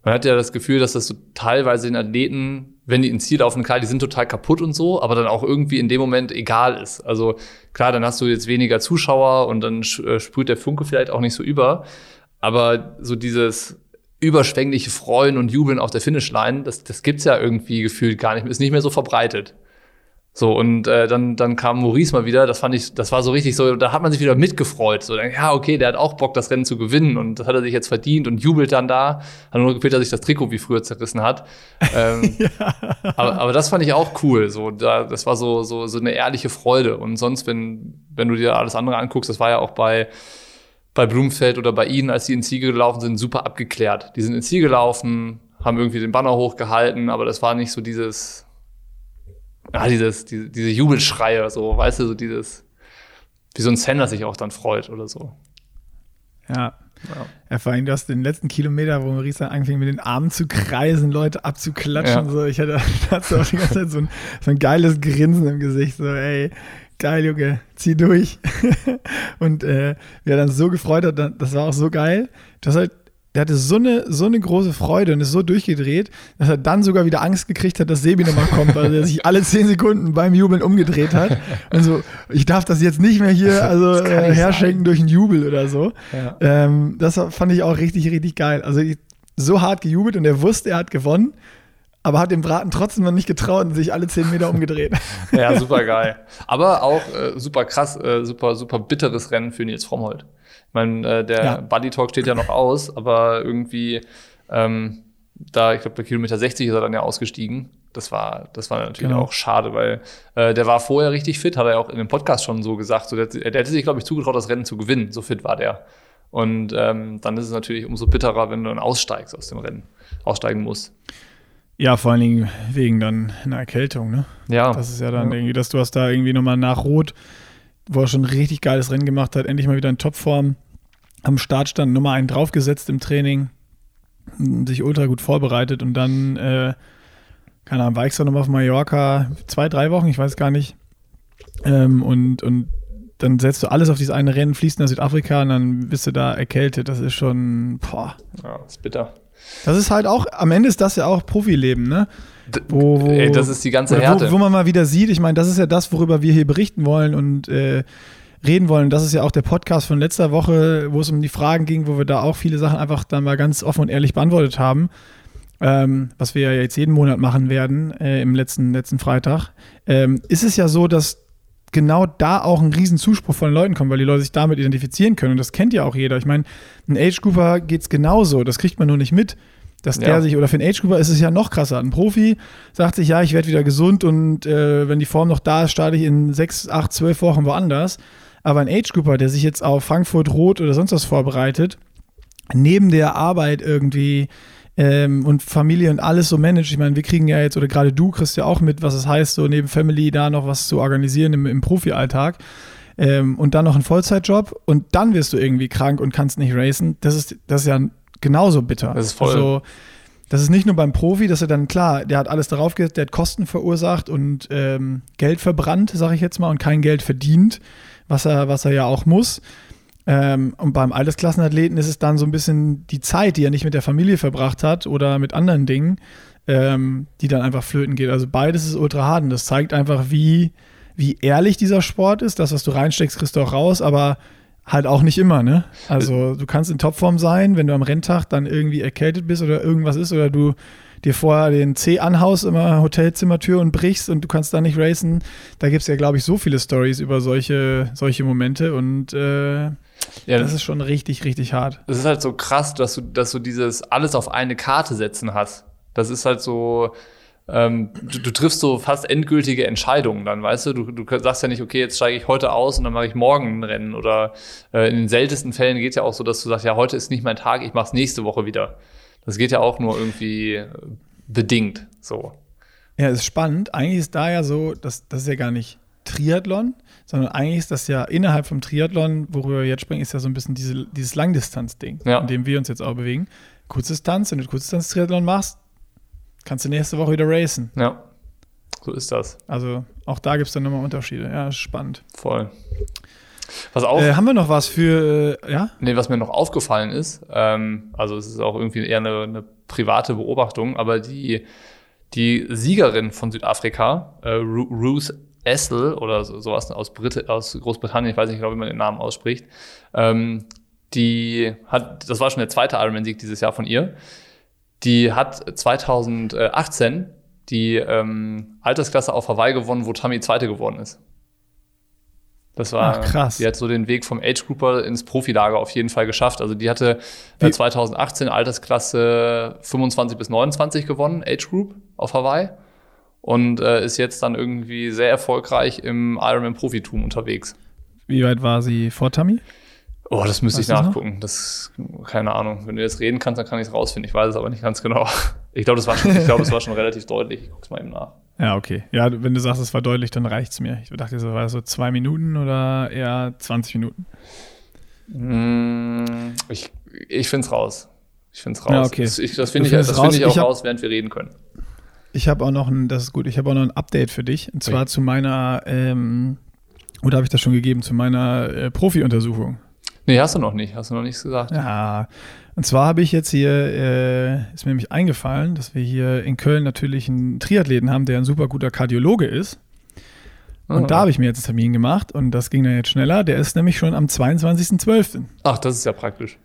man hat ja das Gefühl, dass das so teilweise den Athleten, wenn die ins Ziel laufen, klar, die sind total kaputt und so, aber dann auch irgendwie in dem Moment egal ist. Also klar, dann hast du jetzt weniger Zuschauer und dann äh, sprüht der Funke vielleicht auch nicht so über. Aber so dieses überschwängliche Freuen und Jubeln auf der Finishline, das, das gibt's ja irgendwie gefühlt gar nicht, ist nicht mehr so verbreitet. So, und äh, dann, dann kam Maurice mal wieder, das fand ich, das war so richtig so, da hat man sich wieder mitgefreut. So, ja, okay, der hat auch Bock, das Rennen zu gewinnen und das hat er sich jetzt verdient und jubelt dann da. Hat nur gefehlt, dass sich das Trikot wie früher zerrissen hat. Ähm, ja. aber, aber das fand ich auch cool. So, da, das war so, so, so eine ehrliche Freude. Und sonst, wenn, wenn du dir alles andere anguckst, das war ja auch bei bei Blumfeld oder bei Ihnen, als die ins Ziel gelaufen sind, super abgeklärt. Die sind ins Ziel gelaufen, haben irgendwie den Banner hochgehalten, aber das war nicht so dieses, ja, dieses, diese, diese Jubelschreie, so, weißt du, so dieses, wie so ein Sender sich auch dann freut oder so. Ja. Ja. ja, vor allem, du hast den letzten Kilometer, wo Marisa anfing, mit den Armen zu kreisen, Leute abzuklatschen. Ja. So. Ich hatte, hatte auch die ganze Zeit so ein, so ein geiles Grinsen im Gesicht. So, ey, geil, Junge, zieh durch. und äh, wer dann so gefreut hat, das war auch so geil. Das halt, der hatte so eine, so eine große Freude und ist so durchgedreht, dass er dann sogar wieder Angst gekriegt hat, dass Sebi nochmal kommt, weil er sich alle zehn Sekunden beim Jubeln umgedreht hat. Und so, ich darf das jetzt nicht mehr hier also äh, herschenken sein. durch einen Jubel oder so. Ja. Ähm, das fand ich auch richtig, richtig geil. Also ich, so hart gejubelt und er wusste, er hat gewonnen aber hat dem Braten trotzdem noch nicht getraut und sich alle zehn Meter umgedreht. ja, super geil. Aber auch äh, super krass, äh, super, super bitteres Rennen für Nils Frommholt. Ich meine, äh, der ja. Buddy Talk steht ja noch aus, aber irgendwie ähm, da, ich glaube, bei Kilometer 60 ist er dann ja ausgestiegen. Das war, das war natürlich genau. auch schade, weil äh, der war vorher richtig fit, hat er ja auch in dem Podcast schon so gesagt. So, der, der hätte sich, glaube ich, zugetraut, das Rennen zu gewinnen. So fit war der. Und ähm, dann ist es natürlich umso bitterer, wenn du dann aussteigst aus dem Rennen, aussteigen musst. Ja, vor allen Dingen wegen dann einer Erkältung, ne? Ja. Das ist ja dann ja. irgendwie, dass du hast da irgendwie nochmal nach Rot, wo er schon ein richtig geiles Rennen gemacht hat, endlich mal wieder in Topform am Start stand, Nummer einen draufgesetzt im Training, sich ultra gut vorbereitet und dann, äh, keine Ahnung, war ich so nochmal auf Mallorca, zwei, drei Wochen, ich weiß gar nicht. Ähm, und, und dann setzt du alles auf dieses eine Rennen, fließt nach Südafrika und dann bist du da erkältet. Das ist schon, boah. Ja, das ist bitter. Das ist halt auch, am Ende ist das ja auch Profileben, ne? Wo, wo, Ey, das ist die ganze Härte. Wo, wo, man mal wieder sieht, ich meine, das ist ja das, worüber wir hier berichten wollen und äh, reden wollen. Das ist ja auch der Podcast von letzter Woche, wo es um die Fragen ging, wo wir da auch viele Sachen einfach dann mal ganz offen und ehrlich beantwortet haben. Ähm, was wir ja jetzt jeden Monat machen werden, äh, im letzten, letzten Freitag, ähm, ist es ja so, dass genau da auch ein riesen Zuspruch von Leuten kommt, weil die Leute sich damit identifizieren können. Und das kennt ja auch jeder. Ich meine, ein Age Grouper geht es genauso. Das kriegt man nur nicht mit. Dass ja. der sich, oder für einen Age Grouper ist es ja noch krasser. Ein Profi sagt sich, ja, ich werde wieder gesund und äh, wenn die Form noch da ist, starte ich in sechs, acht, zwölf Wochen woanders. Aber ein Age Grouper, der sich jetzt auf Frankfurt Rot oder sonst was vorbereitet, neben der Arbeit irgendwie ähm, und Familie und alles so managt. Ich meine, wir kriegen ja jetzt, oder gerade du kriegst ja auch mit, was es heißt, so neben Family da noch was zu organisieren im, im Profi-Alltag. Ähm, und dann noch einen Vollzeitjob und dann wirst du irgendwie krank und kannst nicht racen. Das ist, das ist ja genauso bitter. Das ist voll. Also, das ist nicht nur beim Profi, dass er dann, klar, der hat alles darauf gesetzt, der hat Kosten verursacht und ähm, Geld verbrannt, sage ich jetzt mal, und kein Geld verdient, was er, was er ja auch muss. Ähm, und beim Altersklassenathleten ist es dann so ein bisschen die Zeit, die er nicht mit der Familie verbracht hat oder mit anderen Dingen, ähm, die dann einfach flöten geht. Also beides ist ultra hart und das zeigt einfach, wie, wie ehrlich dieser Sport ist. Das, was du reinsteckst, kriegst du auch raus, aber halt auch nicht immer, ne? Also du kannst in Topform sein, wenn du am Renntag dann irgendwie erkältet bist oder irgendwas ist oder du dir vorher den C anhaust, immer Hotelzimmertür und brichst und du kannst da nicht racen. Da gibt es ja, glaube ich, so viele Stories über solche, solche Momente und äh, ja, das ist schon richtig, richtig hart. Es ist halt so krass, dass du, dass du dieses alles auf eine Karte setzen hast. Das ist halt so, ähm, du, du, triffst so fast endgültige Entscheidungen dann, weißt du? du? Du sagst ja nicht, okay, jetzt steige ich heute aus und dann mache ich morgen ein Rennen. Oder äh, in den seltensten Fällen geht es ja auch so, dass du sagst, ja, heute ist nicht mein Tag, ich mache es nächste Woche wieder. Das geht ja auch nur irgendwie äh, bedingt so. Ja, ist spannend. Eigentlich ist da ja so, dass das ist ja gar nicht Triathlon, sondern eigentlich ist das ja innerhalb vom Triathlon, worüber wir jetzt sprechen, ist ja so ein bisschen diese, dieses Langdistanz-Ding, ja. in dem wir uns jetzt auch bewegen. Kurzdistanz, wenn du Kurzdistanz-Triathlon machst, kannst du nächste Woche wieder racen. Ja, so ist das. Also auch da gibt es dann nochmal Unterschiede. Ja, spannend. Voll. Was auch, äh, haben wir noch was für, äh, ja? Nee, was mir noch aufgefallen ist, ähm, also es ist auch irgendwie eher eine, eine private Beobachtung, aber die, die Siegerin von Südafrika, äh, Ruth Essel oder so, sowas aus, Brit aus Großbritannien, ich weiß nicht genau, wie man den Namen ausspricht, ähm, die hat, das war schon der zweite Ironman-Sieg dieses Jahr von ihr, die hat 2018 die ähm, Altersklasse auf Hawaii gewonnen, wo Tammy Zweite geworden ist. Das war Ach, krass. Die hat so den Weg vom Age Grouper ins Profilager auf jeden Fall geschafft. Also die hatte äh, 2018 Altersklasse 25 bis 29 gewonnen, Age Group auf Hawaii. Und äh, ist jetzt dann irgendwie sehr erfolgreich im Ironman Profitum unterwegs. Wie weit war sie vor Tammy? Oh, das müsste weißt ich nachgucken. Das keine Ahnung. Wenn du jetzt reden kannst, dann kann ich es rausfinden. Ich weiß es aber nicht ganz genau. Ich glaube, das war schon, ich glaube, es war schon relativ deutlich. Ich guck's mal eben nach. Ja, okay. Ja, wenn du sagst, es war deutlich, dann reicht es mir. Ich dachte, es war so zwei Minuten oder eher 20 Minuten. Mm, ich ich finde es raus. Ich finde es raus. Ja, okay. Das, ich, das finde ich, das find ich auch ich hab, raus, während wir reden können. Ich habe auch noch ein, das ist gut, ich habe auch noch ein Update für dich. Und zwar okay. zu meiner, ähm, oder habe ich das schon gegeben, zu meiner äh, Profi-Untersuchung. Nee, hast du noch nicht. Hast du noch nichts gesagt. Ja, und zwar habe ich jetzt hier, äh, ist mir nämlich eingefallen, dass wir hier in Köln natürlich einen Triathleten haben, der ein super guter Kardiologe ist. Und oh. da habe ich mir jetzt einen Termin gemacht und das ging dann jetzt schneller. Der ist nämlich schon am 22.12. Ach, das ist ja praktisch.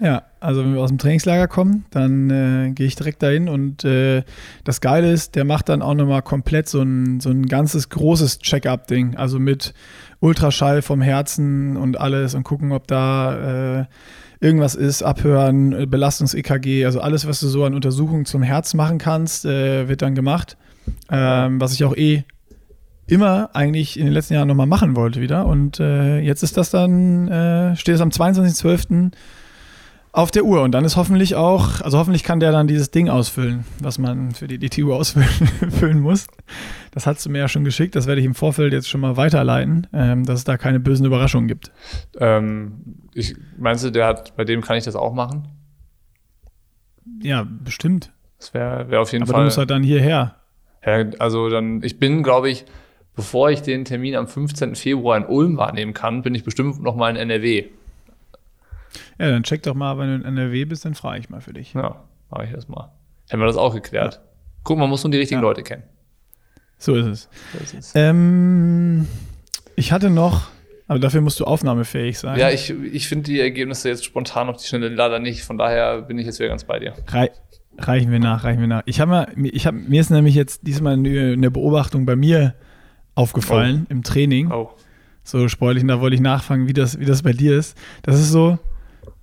Ja, also wenn wir aus dem Trainingslager kommen, dann äh, gehe ich direkt dahin und äh, das Geile ist, der macht dann auch nochmal komplett so ein, so ein ganzes großes Check-up-Ding, also mit Ultraschall vom Herzen und alles und gucken, ob da äh, irgendwas ist, abhören, Belastungs-EKG, also alles, was du so an Untersuchungen zum Herz machen kannst, äh, wird dann gemacht. Ähm, was ich auch eh immer eigentlich in den letzten Jahren nochmal machen wollte wieder. Und äh, jetzt ist das dann, äh, steht es am 22.12 auf der Uhr und dann ist hoffentlich auch, also hoffentlich kann der dann dieses Ding ausfüllen, was man für die DTU ausfüllen muss. Das hast du mir ja schon geschickt, das werde ich im Vorfeld jetzt schon mal weiterleiten, ähm, dass es da keine bösen Überraschungen gibt. Ähm, ich, meinst du, der hat, bei dem kann ich das auch machen? Ja, bestimmt. Das wäre wär auf jeden Aber Fall. Aber du musst halt dann hierher. Ja, also dann, ich bin, glaube ich, bevor ich den Termin am 15. Februar in Ulm wahrnehmen kann, bin ich bestimmt noch mal in NRW. Ja, dann check doch mal, wenn du in NRW bist, dann frage ich mal für dich. Ja, mache ich das mal. Hätten wir das auch geklärt. Ja. Guck, man muss nur die richtigen ja. Leute kennen. So ist es. So ist es. Ähm, ich hatte noch, aber dafür musst du aufnahmefähig sein. Ja, ich, ich finde die Ergebnisse jetzt spontan auf die Schnelle leider nicht. Von daher bin ich jetzt wieder ganz bei dir. Rei reichen wir nach, reichen wir nach. Ich habe mal, ich hab, mir ist nämlich jetzt diesmal eine Beobachtung bei mir aufgefallen oh. im Training. Oh. So spoilig, und da wollte ich nachfragen, wie das, wie das bei dir ist. Das ist so,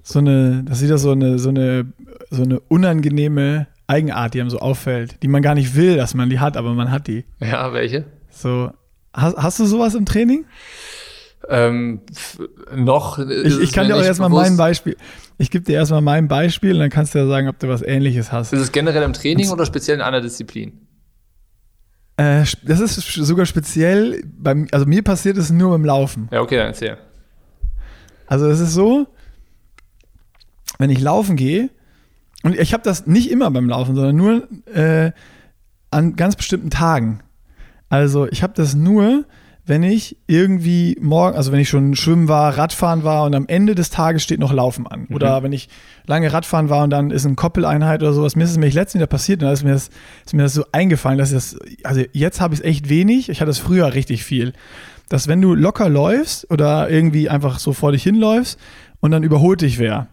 so eine, das ist wieder so eine, so eine, so eine unangenehme Eigenart, die einem so auffällt, die man gar nicht will, dass man die hat, aber man hat die. Ja, welche? So, hast, hast du sowas im Training? Ähm, noch. Ich, ich kann dir auch erstmal mein Beispiel. Ich gebe dir erstmal mein Beispiel und dann kannst du ja sagen, ob du was ähnliches hast. Ist es generell im Training oder speziell in einer Disziplin? Äh, das ist sogar speziell, beim, also mir passiert es nur beim Laufen. Ja, okay, dann erzähl. Also es ist so, wenn ich laufen gehe, und ich habe das nicht immer beim Laufen, sondern nur äh, an ganz bestimmten Tagen. Also ich habe das nur, wenn ich irgendwie morgen, also wenn ich schon schwimmen war, Radfahren war und am Ende des Tages steht noch Laufen an. Mhm. Oder wenn ich lange Radfahren war und dann ist eine Koppeleinheit oder sowas. Mir ist es nämlich letztens wieder passiert und da ist mir das, ist mir das so eingefallen, dass ich das, also jetzt habe ich es echt wenig. Ich hatte es früher richtig viel. Dass wenn du locker läufst oder irgendwie einfach so vor dich hinläufst und dann überholt dich wer.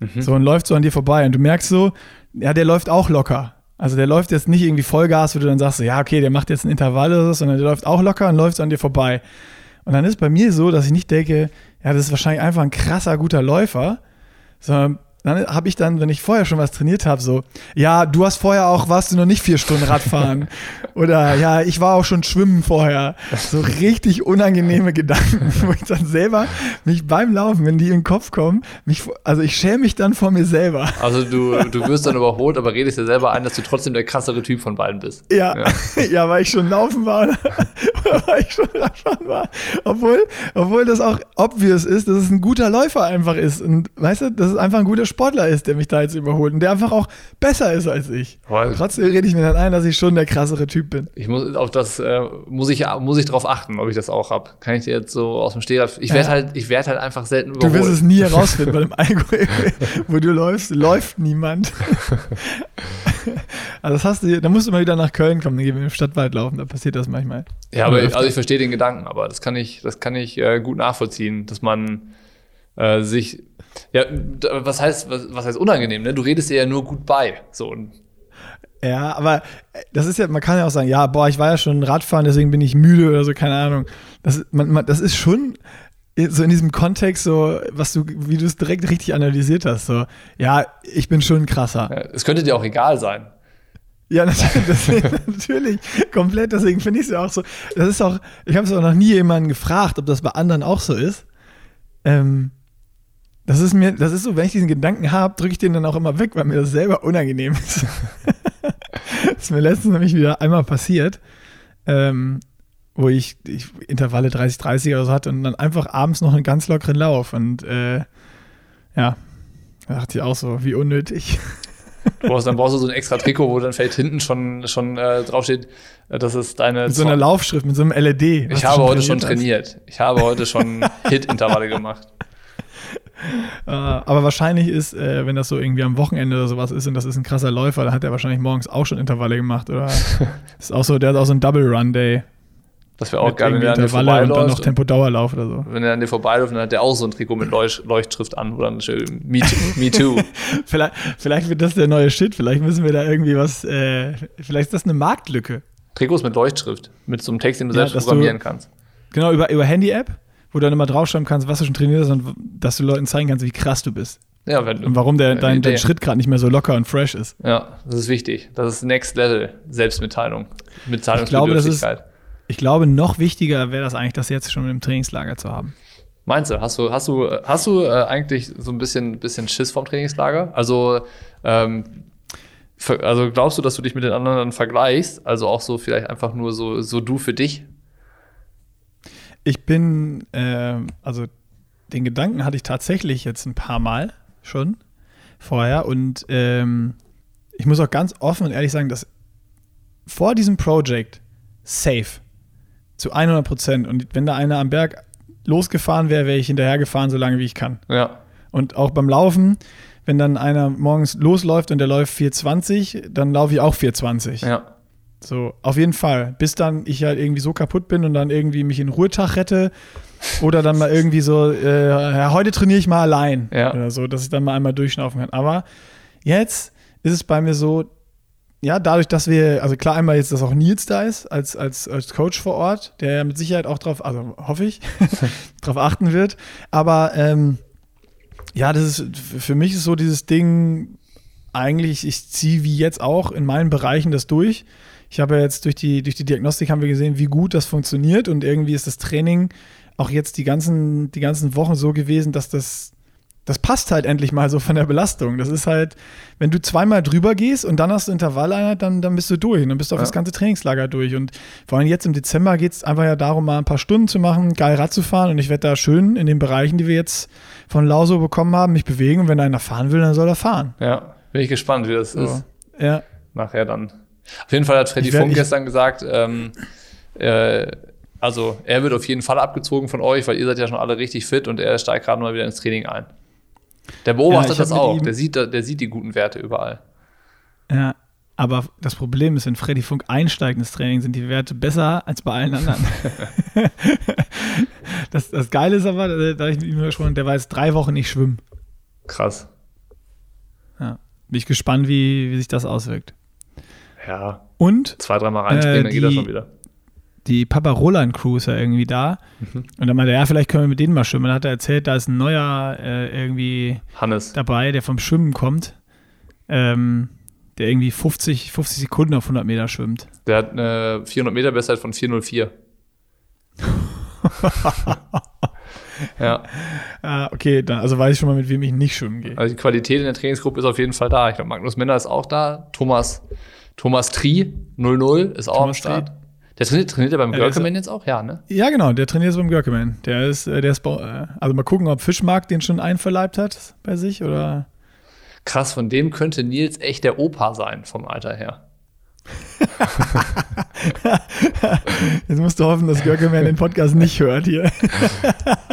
Mhm. So und läuft so an dir vorbei und du merkst so, ja, der läuft auch locker. Also der läuft jetzt nicht irgendwie Vollgas, wo du dann sagst, ja, okay, der macht jetzt ein Intervall oder so, sondern der läuft auch locker und läuft so an dir vorbei. Und dann ist bei mir so, dass ich nicht denke, ja, das ist wahrscheinlich einfach ein krasser, guter Läufer, sondern dann habe ich dann, wenn ich vorher schon was trainiert habe, so, ja, du hast vorher auch, warst du noch nicht vier Stunden Radfahren. Oder ja, ich war auch schon schwimmen vorher. So richtig unangenehme Gedanken, wo ich dann selber mich beim Laufen, wenn die in den Kopf kommen, mich, also ich schäme mich dann vor mir selber. Also du, du wirst dann überholt, aber redest dir selber ein, dass du trotzdem der krassere Typ von beiden bist. Ja, ja, ja weil ich schon laufen war oder, oder weil ich schon Radfahren war. Obwohl, obwohl das auch obvious ist, dass es ein guter Läufer einfach ist. Und weißt du, das ist einfach ein guter Sportler ist, der mich da jetzt überholt und der einfach auch besser ist als ich. Weil Trotzdem rede ich mir dann ein, dass ich schon der krassere Typ bin. Ich muss auf das äh, muss ich muss ich darauf achten, ob ich das auch habe. Kann ich dir jetzt so aus dem Stegreif? Ich werde ja. halt ich werde halt einfach selten überholt. Du wirst es nie herausfinden, weil im Alkohol, wo du läufst, läuft niemand. also das hast du, da musst du mal wieder nach Köln kommen, dann gehen wir im Stadtwald laufen, da passiert das manchmal. Ja, aber ich, also ich verstehe den Gedanken, aber das kann ich das kann ich äh, gut nachvollziehen, dass man äh, sich ja, was heißt, was, was heißt unangenehm, ne? Du redest dir ja nur gut bei. So. Ja, aber das ist ja, man kann ja auch sagen, ja, boah, ich war ja schon Radfahren, deswegen bin ich müde oder so, keine Ahnung. Das, man, man, das ist schon so in diesem Kontext, so, was du, wie du es direkt richtig analysiert hast, so, ja, ich bin schon krasser. Ja, es könnte dir auch egal sein. Ja, natürlich, natürlich komplett. Deswegen finde ich es ja auch so. Das ist auch, ich habe es auch noch nie jemanden gefragt, ob das bei anderen auch so ist. Ähm, das ist mir, das ist so, wenn ich diesen Gedanken habe, drücke ich den dann auch immer weg, weil mir das selber unangenehm ist. das ist mir letztens nämlich wieder einmal passiert, ähm, wo ich, ich, Intervalle 30, 30 oder so hatte und dann einfach abends noch einen ganz lockeren Lauf. Und äh, ja, da dachte ich auch so, wie unnötig. Du brauchst, dann brauchst du so ein extra Trikot, wo dann vielleicht hinten schon, schon äh, draufsteht, das ist deine. Mit so einer Laufschrift, mit so einem LED. Ich habe heute schon trainiert. Ich habe heute schon Hit-Intervalle gemacht. Äh, aber wahrscheinlich ist, äh, wenn das so irgendwie am Wochenende oder sowas ist und das ist ein krasser Läufer, dann hat er wahrscheinlich morgens auch schon Intervalle gemacht. Oder ist auch so, der hat auch so einen Double Run Day. Das wäre auch geil, wenn er an dir vorbeiläuft. Und dann noch Tempo-Dauerlauf oder so. Wenn er an dir vorbeiläuft, dann hat der auch so ein Trikot mit Leuch Leuchtschrift an, wo dann schön Me Too. Me too. vielleicht, vielleicht wird das der neue Shit. Vielleicht müssen wir da irgendwie was, äh, vielleicht ist das eine Marktlücke. Trikots mit Leuchtschrift. Mit so einem Text, den du ja, selbst programmieren du, kannst. Genau, über, über Handy-App wo du dann immer draufschreiben kannst, was du schon trainiert hast und dass du Leuten zeigen kannst, wie krass du bist. Ja, wenn, und warum der, dein, dein Schritt gerade nicht mehr so locker und fresh ist. Ja, das ist wichtig. Das ist Next Level Selbstmitteilung. Mitteilungsbedürftigkeit. Ich glaube, ich glaube, noch wichtiger wäre das eigentlich, das jetzt schon im Trainingslager zu haben. Meinst du, hast du, hast du, hast du äh, eigentlich so ein bisschen, bisschen Schiss vom Trainingslager? Also, ähm, also glaubst du, dass du dich mit den anderen vergleichst? Also auch so vielleicht einfach nur so, so du für dich? Ich bin, äh, also den Gedanken hatte ich tatsächlich jetzt ein paar Mal schon vorher und ähm, ich muss auch ganz offen und ehrlich sagen, dass vor diesem Projekt safe Zu 100 Prozent. Und wenn da einer am Berg losgefahren wäre, wäre ich hinterhergefahren, so lange wie ich kann. Ja. Und auch beim Laufen, wenn dann einer morgens losläuft und der läuft 420, dann laufe ich auch 420. Ja. So, auf jeden Fall. Bis dann ich halt irgendwie so kaputt bin und dann irgendwie mich in Ruhetag rette. Oder dann mal irgendwie so, äh, ja, heute trainiere ich mal allein. Ja. Oder so, dass ich dann mal einmal durchschnaufen kann. Aber jetzt ist es bei mir so, ja, dadurch, dass wir, also klar, einmal jetzt, dass auch Nils da ist, als, als, als Coach vor Ort, der ja mit Sicherheit auch drauf, also hoffe ich, drauf achten wird. Aber ähm, ja, das ist, für mich ist so dieses Ding, eigentlich, ich ziehe wie jetzt auch in meinen Bereichen das durch. Ich habe ja jetzt durch die, durch die Diagnostik haben wir gesehen, wie gut das funktioniert und irgendwie ist das Training auch jetzt die ganzen, die ganzen Wochen so gewesen, dass das, das passt halt endlich mal so von der Belastung. Das ist halt, wenn du zweimal drüber gehst und dann hast du Intervalleinheit, dann, dann bist du durch. Und dann bist du auf Ja. das ganze Trainingslager durch. Und vor allem jetzt im Dezember geht es einfach ja darum, mal ein paar Stunden zu machen, geil Rad zu fahren. Und ich werde da schön in den Bereichen, die wir jetzt von Lauso bekommen haben, mich bewegen. Und wenn einer fahren will, dann soll er fahren. Ja. Bin ich gespannt, wie das So. ist. Ja. Nachher dann. Auf jeden Fall hat Freddy Funk gestern gesagt, ähm, äh, also er wird auf jeden Fall abgezogen von euch, weil ihr seid ja schon alle richtig fit und er steigt gerade mal wieder ins Training ein. Der beobachtet Ja, das auch. Der sieht, der sieht die guten Werte überall. Ja. Aber das Problem ist, wenn Freddy Funk einsteigt ins Training, sind die Werte besser als bei allen anderen. das, das Geile ist aber, da ich mit ihm gesprochen habe, der jetzt drei Wochen nicht schwimmen. Krass. Ja. Bin ich gespannt, wie, wie sich das auswirkt. Ja. Und Zwei, dreimal reinspringen, Äh, dann geht das die- schon wieder. die Papa Roland Crew ist ja irgendwie da. Und dann meinte er, ja, vielleicht können wir mit denen mal schwimmen. Dann hat er erzählt, da ist ein neuer äh, irgendwie Hannes. dabei, der vom Schwimmen kommt, ähm, der irgendwie 50, 50 Sekunden auf 100 Meter schwimmt. Der hat eine 400 Meter Bestzeit von 404. ja, Ah, okay, dann, also weiß ich schon mal, mit wem ich nicht schwimmen gehe. also die Qualität in der Trainingsgruppe ist auf jeden Fall da. Ich glaube, Magnus Männer ist auch da. Thomas, Thomas Tri, 00, ist auch am Thomas Start. Der trainiert, trainiert er beim Ja, Görkeman jetzt auch? Ja, ne? Ja, genau, der trainiert jetzt beim Görkeman. Der ist, äh, der ist, äh, also mal gucken, ob Fischmark den schon einverleibt hat bei sich oder. Krass, von dem könnte Nils echt der Opa sein, vom Alter her. Jetzt musst du hoffen, dass Görkeman den Podcast nicht hört hier.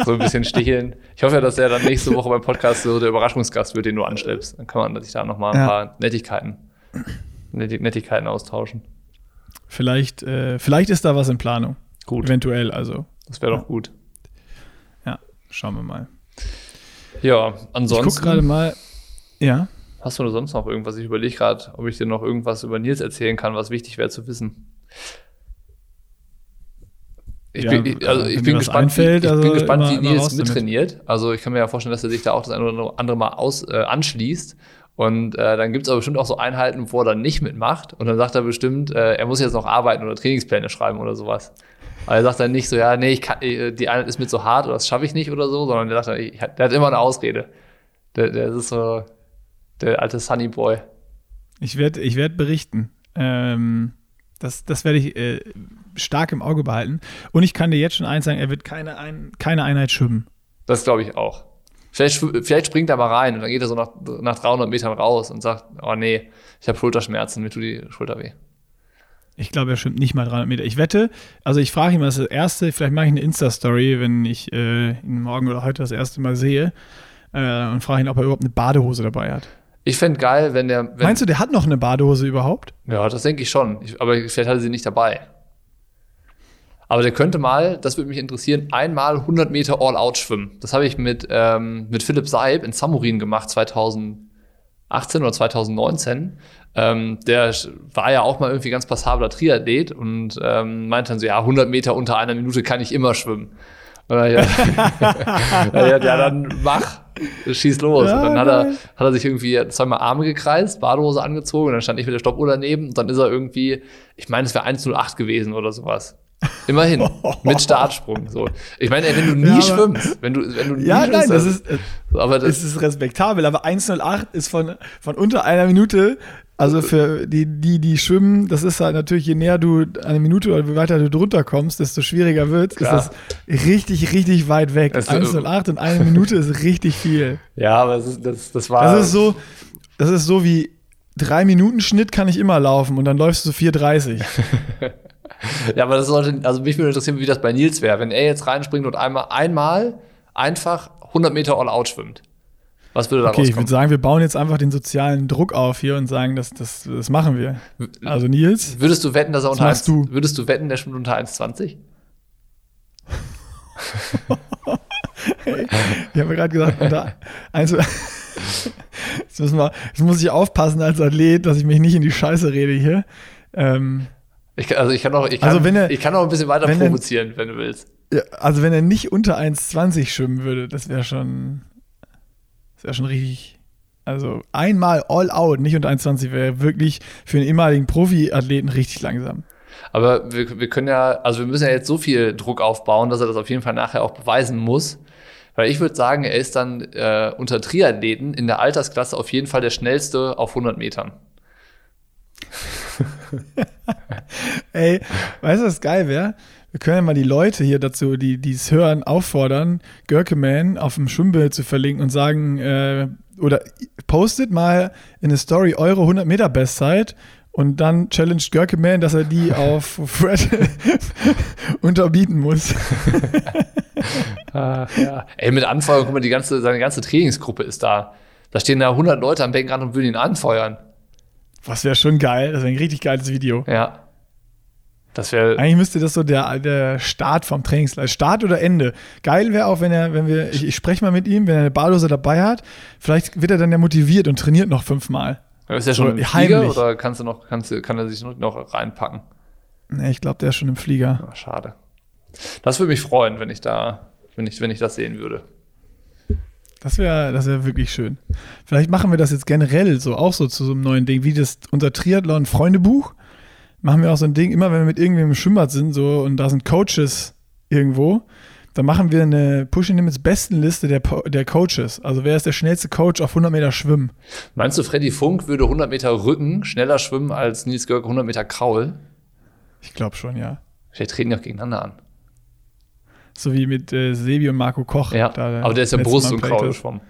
So ein bisschen sticheln. Ich hoffe ja, dass er dann nächste Woche beim Podcast so der Überraschungsgast wird, den du anschleppst. Dann kann man sich da nochmal ein Ja. paar Nettigkeiten, Netti- Nettigkeiten austauschen. Vielleicht, äh, vielleicht ist da was in Planung. Gut, Eventuell, also. das wäre doch gut. Ja, schauen wir mal. Ja, Ich gucke ansonsten. gerade mal. Ja. Hast du sonst noch irgendwas? Ich überlege gerade, ob ich dir noch irgendwas über Nils erzählen kann, was wichtig wäre zu wissen. Ich Ja, bin, ich, also ich bin was gespannt, einfällt, wie, ich also bin gespannt immer- wie Nils mittrainiert. Also ich kann mir ja vorstellen, dass er sich da auch das eine oder andere Mal aus, äh, anschließt. Und äh, dann gibt es aber bestimmt auch so Einheiten, wo er dann nicht mitmacht. Und dann sagt er bestimmt, äh, er muss jetzt noch arbeiten oder Trainingspläne schreiben oder sowas. Aber er sagt dann nicht so, ja, nee, ich kann, äh, die Einheit ist mir zu hart oder das schaffe ich nicht oder so, sondern der sagt, dann, ich, der hat immer eine Ausrede. Der, der ist so der alte Sunny Boy. Ich werde ich werd berichten. Ähm, das das werde ich äh, stark im Auge behalten. Und ich kann dir jetzt schon eins sagen, er wird keine, ein, keine Einheit schwimmen. Das glaube ich auch. Vielleicht, vielleicht springt er mal rein und dann geht er so nach, nach 300 Metern raus und sagt, oh nee, ich habe Schulterschmerzen, mir tut die Schulter weh. Ich glaube, er schwimmt nicht mal 300 Meter. Ich wette, also ich frage ihn mal das erste, vielleicht mache ich eine Insta-Story, wenn ich äh, ihn morgen oder heute das erste Mal sehe äh, und frage ihn, ob er überhaupt eine Badehose dabei hat. Ich fände geil, wenn der. Wenn, Meinst du, der hat noch eine Badehose überhaupt? Ja, das denke ich schon. Ich, aber vielleicht hat er sie nicht dabei. Aber der könnte mal, das würde mich interessieren, einmal 100 Meter All-Out schwimmen. Das habe ich mit, ähm, mit Philipp Seib in Samurin gemacht, 2018 oder 2019. Ähm, der war ja auch mal irgendwie ganz passabler Triathlet und ähm, meinte dann so, ja, 100 Meter unter einer Minute kann ich immer schwimmen. Und dann, ja, ja, dann mach, schieß los. Ja, und dann hat er, hat er sich irgendwie zweimal Arme gekreist, Badehose angezogen und dann stand ich mit der Stoppuhr daneben und dann ist er irgendwie, ich meine, es wäre 1,08 gewesen oder sowas. Immerhin, mit Startsprung. So. Ich meine, ey, wenn du nie Ja, schwimmst, wenn du, wenn du nie Ja, nein, schwimmst, das dann- ist, äh, aber das, es ist respektabel, aber 1,08 ist von, von unter einer Minute, also für die, die, die schwimmen, das ist halt natürlich, je näher du eine Minute oder wie weiter du drunter kommst, desto schwieriger wird, ist Klar. das richtig, richtig weit weg. Es- 1,08 und eine Minute ist richtig viel. ja, aber das, ist, das, das war. Das ist so, das ist so wie drei Minuten Schnitt kann ich immer laufen und dann läufst du 4,30. ja, aber das sollte, also mich würde interessieren, wie das bei Nils wäre, wenn er jetzt reinspringt und einmal, einmal einfach 100 Meter All-Out schwimmt. Was würde da Okay, ich würde sagen, wir bauen jetzt einfach den sozialen Druck auf hier und sagen, das, das, das machen wir. Also Nils, Würdest du wetten, dass er unter machst 1, du? würdest du wetten, der schwimmt unter 1,20? ich habe gerade gesagt, unter, also, jetzt, müssen wir, jetzt muss ich aufpassen als Athlet, dass ich mich nicht in die Scheiße rede hier. Ähm, Ich, kann- also ich kann auch, ich kann, Also wenn er- ich kann auch ein bisschen weiter wenn er- provozieren, wenn du willst. ja, also wenn er nicht unter 1,20 schwimmen würde, das wäre schon, das wäre schon richtig. Also einmal all out, nicht unter 1,20 wäre wirklich für einen ehemaligen Profiathleten richtig langsam. Aber wir, wir können ja, also wir müssen ja jetzt so viel Druck aufbauen, dass er das auf jeden Fall nachher auch beweisen muss. Weil ich würde sagen, er ist dann äh, unter Triathleten in der Altersklasse auf jeden Fall der schnellste auf 100 Metern. Ey, weißt du, was geil wäre? Wir können ja mal die Leute hier dazu, die es hören, auffordern, Görkeman auf dem Schwimmbild zu verlinken und sagen, äh, oder postet mal in eine Story eure 100 Meter Bestzeit und dann challenged Görkeman, dass er die auf Fred unterbieten muss. ja. Ey, mit Anfeuern, guck mal, die ganze, seine ganze Trainingsgruppe ist da. Da stehen da 100 Leute am Beckenrand und würden ihn anfeuern. Was wäre schon geil, das wäre ein richtig geiles Video. Ja. Das wäre. Eigentlich müsste das so der, der Start vom Trainingsleiter, Start oder Ende. Geil wäre auch, wenn er, wenn wir, ich, ich spreche mal mit ihm, wenn er eine Badose dabei hat, vielleicht wird er dann ja motiviert und trainiert noch fünfmal. Ist er schon so im Flieger heimlich. oder kannst du noch, kannst kann er sich noch reinpacken? Nee, ich glaube, der ist schon im Flieger. Ah, schade. Das würde mich freuen, wenn ich da, wenn ich, wenn ich das sehen würde. Das wäre das wär wirklich schön. Vielleicht machen wir das jetzt generell so, auch so zu so einem neuen Ding, wie das unser Triathlon-Freundebuch. Machen wir auch so ein Ding, immer wenn wir mit irgendwem im Schwimmbad sind so und da sind Coaches irgendwo, dann machen wir eine Pushing Limits Bestenliste der, der Coaches. Also wer ist der schnellste Coach auf 100 Meter Schwimmen? Meinst du, Freddy Funk würde 100 Meter Rücken schneller schwimmen als Nils Görke 100 Meter Kraul? Ich glaube schon, ja. Vielleicht treten die auch gegeneinander an. So wie mit äh, Sebi und Marco Koch. Ja, da aber der ist ja Brust und Kraul geschwommen.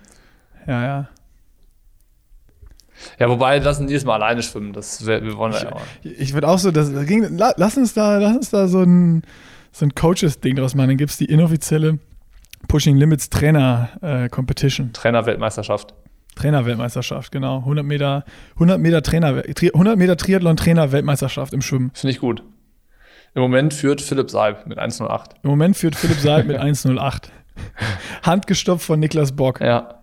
Ja, ja. Ja, wobei, lassen Nils mal alleine schwimmen. Das wär, wir wollen ja auch. Ich würde auch so, das das ging, la, lass uns da, lass uns da so ein, so ein Coaches-Ding draus machen. Dann gibt es die inoffizielle Pushing Limits Trainer äh, Competition. Trainerweltmeisterschaft. Trainerweltmeisterschaft, genau. 100 Meter, 100 Meter Trainer, Tri- 100 Meter Triathlon Trainer Weltmeisterschaft im Schwimmen. Finde ich gut. Im Moment führt Philipp Seib mit 1,08. Im Moment führt Philipp Seid mit 1,08. Handgestopft von Niklas Bock. Ja.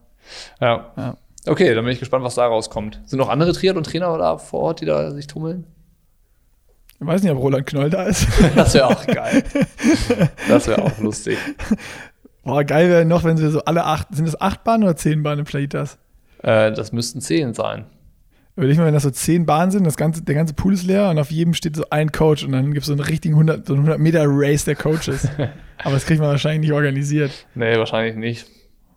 ja. Ja. Okay, dann bin ich gespannt, was da rauskommt. Sind noch andere Triathlon-Trainer da vor Ort, die da sich tummeln? Ich weiß nicht, ob Roland Knoll da ist. Das wäre auch geil. Das wäre auch lustig. Boah, geil wäre noch, wenn sie so alle acht, sind das acht Bahnen oder zehn Bahnen im Playitas? Äh, das müssten zehn sein. Überleg mal, wenn das so zehn Bahnen sind, das ganze, der ganze Pool ist leer und auf jedem steht so ein Coach und dann gibt es so einen richtigen 100, so einen 100 Meter Race der Coaches. Aber das kriegt man wahrscheinlich nicht organisiert. Nee, wahrscheinlich nicht.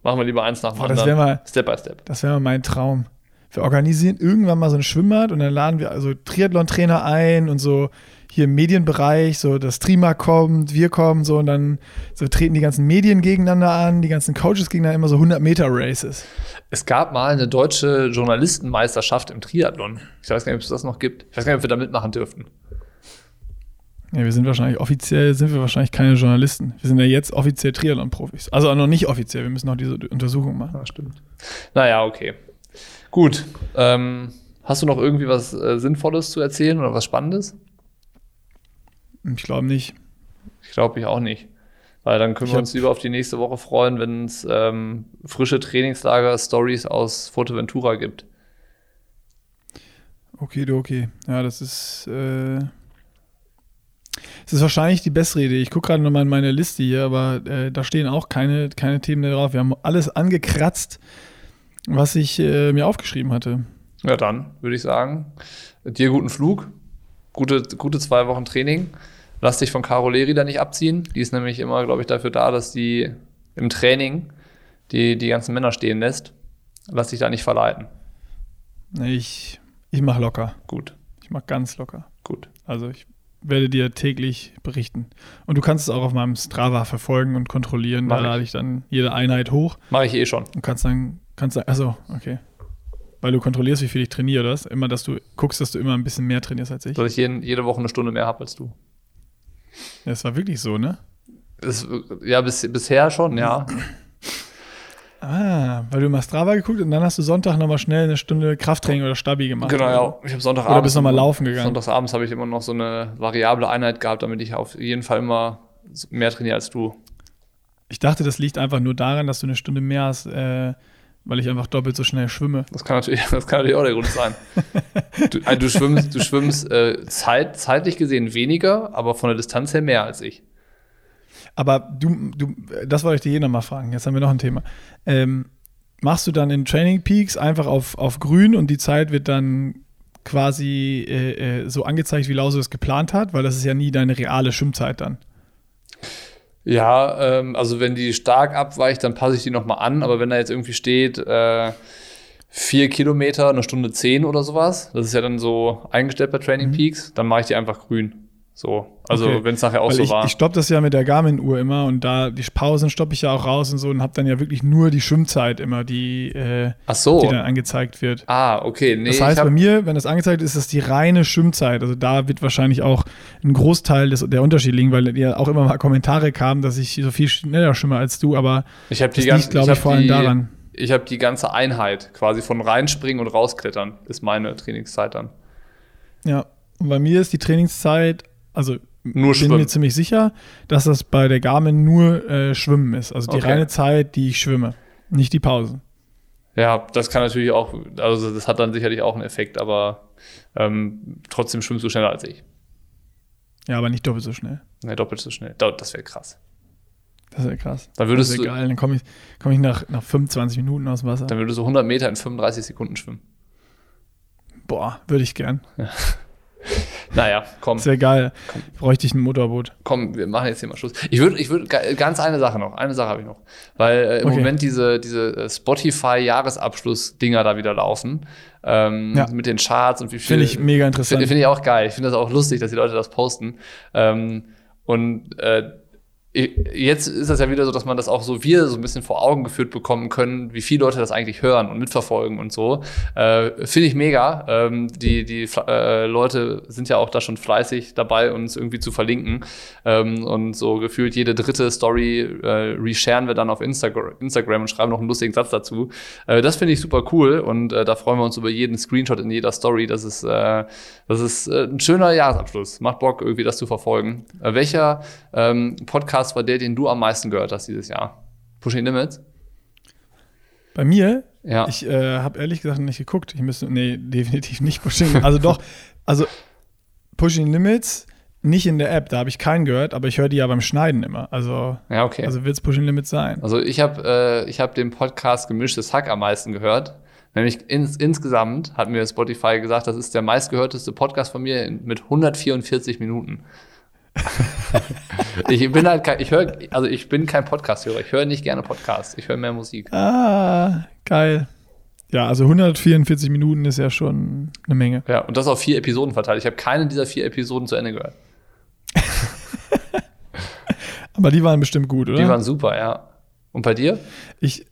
Machen wir lieber eins nach dem Boah, anderen. mal, Step by Step. das wäre mal mein Traum. Wir organisieren irgendwann mal so ein Schwimmbad und dann laden wir also Triathlon-Trainer ein und so hier im Medienbereich, so das Streamer kommt, wir kommen so und dann so treten die ganzen Medien gegeneinander an, die ganzen Coaches gegeneinander, immer so 100 Meter Races. Es gab mal eine deutsche Journalistenmeisterschaft im Triathlon. Ich weiß gar nicht, ob es das noch gibt. Ich weiß gar nicht, ob wir da mitmachen dürften. Ja, wir sind wahrscheinlich offiziell, sind wir wahrscheinlich keine Journalisten. Wir sind ja jetzt offiziell Triathlon-Profis. Also noch nicht offiziell, wir müssen noch diese Untersuchung machen. Ja, stimmt. Naja, okay. Gut. Ähm, hast du noch irgendwie was äh, Sinnvolles zu erzählen oder was Spannendes? Ich glaube nicht. Ich glaube ich auch nicht. Weil dann können Ich wir uns lieber auf die nächste Woche freuen, wenn es ähm, frische Trainingslager-Stories aus Fuerteventura gibt. Okay, okay. Ja, das ist. Äh, das ist wahrscheinlich die bessere Idee. Ich gucke gerade nochmal in meine Liste hier, aber äh, da stehen auch keine, keine Themen mehr drauf. Wir haben alles angekratzt, was ich äh, mir aufgeschrieben hatte. Ja, dann würde ich sagen, dir guten Flug, gute, gute zwei Wochen Training. Lass dich von Caro Leri da nicht abziehen. Die ist nämlich immer, glaube ich, dafür da, dass die im Training die, die ganzen Männer stehen lässt. Lass dich da nicht verleiten. Ich, ich mache locker. Gut, Ich mache ganz locker. gut. Also ich werde dir täglich berichten. Und du kannst es auch auf meinem Strava verfolgen und kontrollieren. Mach Da ich. lade ich dann jede Einheit hoch Mache ich eh schon. und kannst dann, kannst dann, also okay. Weil du kontrollierst, wie viel ich trainiere, das? Immer, dass du guckst, dass du immer ein bisschen mehr trainierst als ich. Dass ich jeden, jede Woche eine Stunde mehr habe als du. Das war wirklich so, ne? Das, ja, bis, bisher schon, ja. Ah, weil du mal Strava geguckt und dann hast du Sonntag nochmal schnell eine Stunde Krafttraining oder Stabi gemacht. Genau, ja. Ich habe Sonntagabends. Oder bist nochmal laufen gegangen. Sonntagsabends habe ich immer noch so eine variable Einheit gehabt, damit ich auf jeden Fall immer mehr trainiere als du. Ich dachte, das liegt einfach nur daran, dass du eine Stunde mehr hast, äh, weil ich einfach doppelt so schnell schwimme. Das kann natürlich, das kann natürlich auch der Grund sein. du, also du schwimmst, du schwimmst äh, zeit, zeitlich gesehen weniger, aber von der Distanz her mehr als ich. Aber du, du, das wollte ich dir hier nochmal fragen. Jetzt haben wir noch ein Thema. Ähm, machst du dann in Training Peaks einfach auf, auf grün und die Zeit wird dann quasi äh, äh, so angezeigt, wie Lause es geplant hat? Weil das ist ja nie deine reale Schwimmzeit dann. Ja, ähm, also wenn die stark abweicht, dann passe ich die nochmal an. Aber wenn da jetzt irgendwie steht, äh, vier Kilometer, eine Stunde zehn oder sowas, das ist ja dann so eingestellt bei Training mhm. Peaks, dann mache ich die einfach grün. So, also okay. wenn es nachher auch Weil so ich, war. Ich stoppe das ja mit der Garmin-Uhr immer und da die Pausen stoppe ich ja auch raus und so und habe dann ja wirklich nur die Schwimmzeit immer, die, äh, so. die dann angezeigt wird. Ah, okay. Nee, das heißt, bei mir, wenn das angezeigt ist, ist das die reine Schwimmzeit. Also da wird wahrscheinlich auch ein Großteil des, der Unterschied liegen, weil ja auch immer mal Kommentare kamen, dass ich so viel schneller schwimme als du, aber ich das die liegt, glaube ich, vor allem daran. Ich habe die ganze Einheit quasi von reinspringen und rausklettern, ist meine Trainingszeit dann. Ja, und bei mir ist die Trainingszeit, also nur ich bin mir ziemlich sicher, dass das bei der Garmin nur äh, Schwimmen ist. Also die okay. reine Zeit, die ich schwimme, nicht die Pausen. Ja, das kann natürlich auch, also das hat dann sicherlich auch einen Effekt, aber ähm, trotzdem schwimmst du schneller als ich. Ja, aber nicht doppelt so schnell. Ne, doppelt so schnell. Das wäre krass. Das wäre krass. Dann würdest das wär geil. Dann komme ich, komm ich nach, nach 25 Minuten aus dem Wasser. Dann würdest du 100 Meter in 35 Sekunden schwimmen. Boah, würde ich gern. Ja. Naja, komm. Sehr geil. Komm. Bräuchte ich ein Motorboot. Komm, wir machen jetzt hier mal Schluss. Ich würde, ich würde, ganz eine Sache noch. Eine Sache habe ich noch. Weil äh, im okay. Moment diese, diese äh, Spotify-Jahresabschluss-Dinger da wieder laufen. Ähm, ja. Mit den Charts und wie viel. Finde ich mega interessant. Finde find ich auch geil. Ich finde das auch lustig, dass die Leute das posten. Ähm, und äh, jetzt ist das ja wieder so, dass man das auch so wir so ein bisschen vor Augen geführt bekommen können, wie viele Leute das eigentlich hören und mitverfolgen und so. Äh, Finde ich mega. Ähm, die die äh, Leute sind ja auch da schon fleißig dabei, uns irgendwie zu verlinken. Ähm, und so gefühlt jede dritte Story äh, resharen wir dann auf Instagram, Instagram und schreiben noch einen lustigen Satz dazu. Äh, das finde ich super cool und äh, da freuen wir uns über jeden Screenshot in jeder Story. Das ist, äh, das ist äh, ein schöner Jahresabschluss. Macht Bock, irgendwie das zu verfolgen. Äh, welcher ähm, Podcast Podcast war der, den du am meisten gehört hast dieses Jahr? Pushing Limits? Bei mir? Ja. Ich äh, habe ehrlich gesagt nicht geguckt. Ich müsste, nee, definitiv nicht Pushing. Also doch, also Pushing Limits nicht in der App, da habe ich keinen gehört, aber ich höre die ja beim Schneiden immer. Also, ja, okay. also wird es Pushing Limits sein. Also ich habe äh, hab den Podcast Gemischtes Hack am meisten gehört. Nämlich ins, insgesamt hat mir Spotify gesagt, das ist der meistgehörteste Podcast von mir mit 144 Minuten. ich bin halt kein, ich höre, also ich bin kein Podcast-Hörer. Ich höre nicht gerne Podcasts. Ich höre mehr Musik. Ah, geil. Ja, also 144 Minuten ist ja schon eine Menge. Ja, und das auf vier Episoden verteilt. Ich habe keine dieser vier Episoden zu Ende gehört. Aber die waren bestimmt gut, oder? Die waren super, ja. Und bei dir? Ich,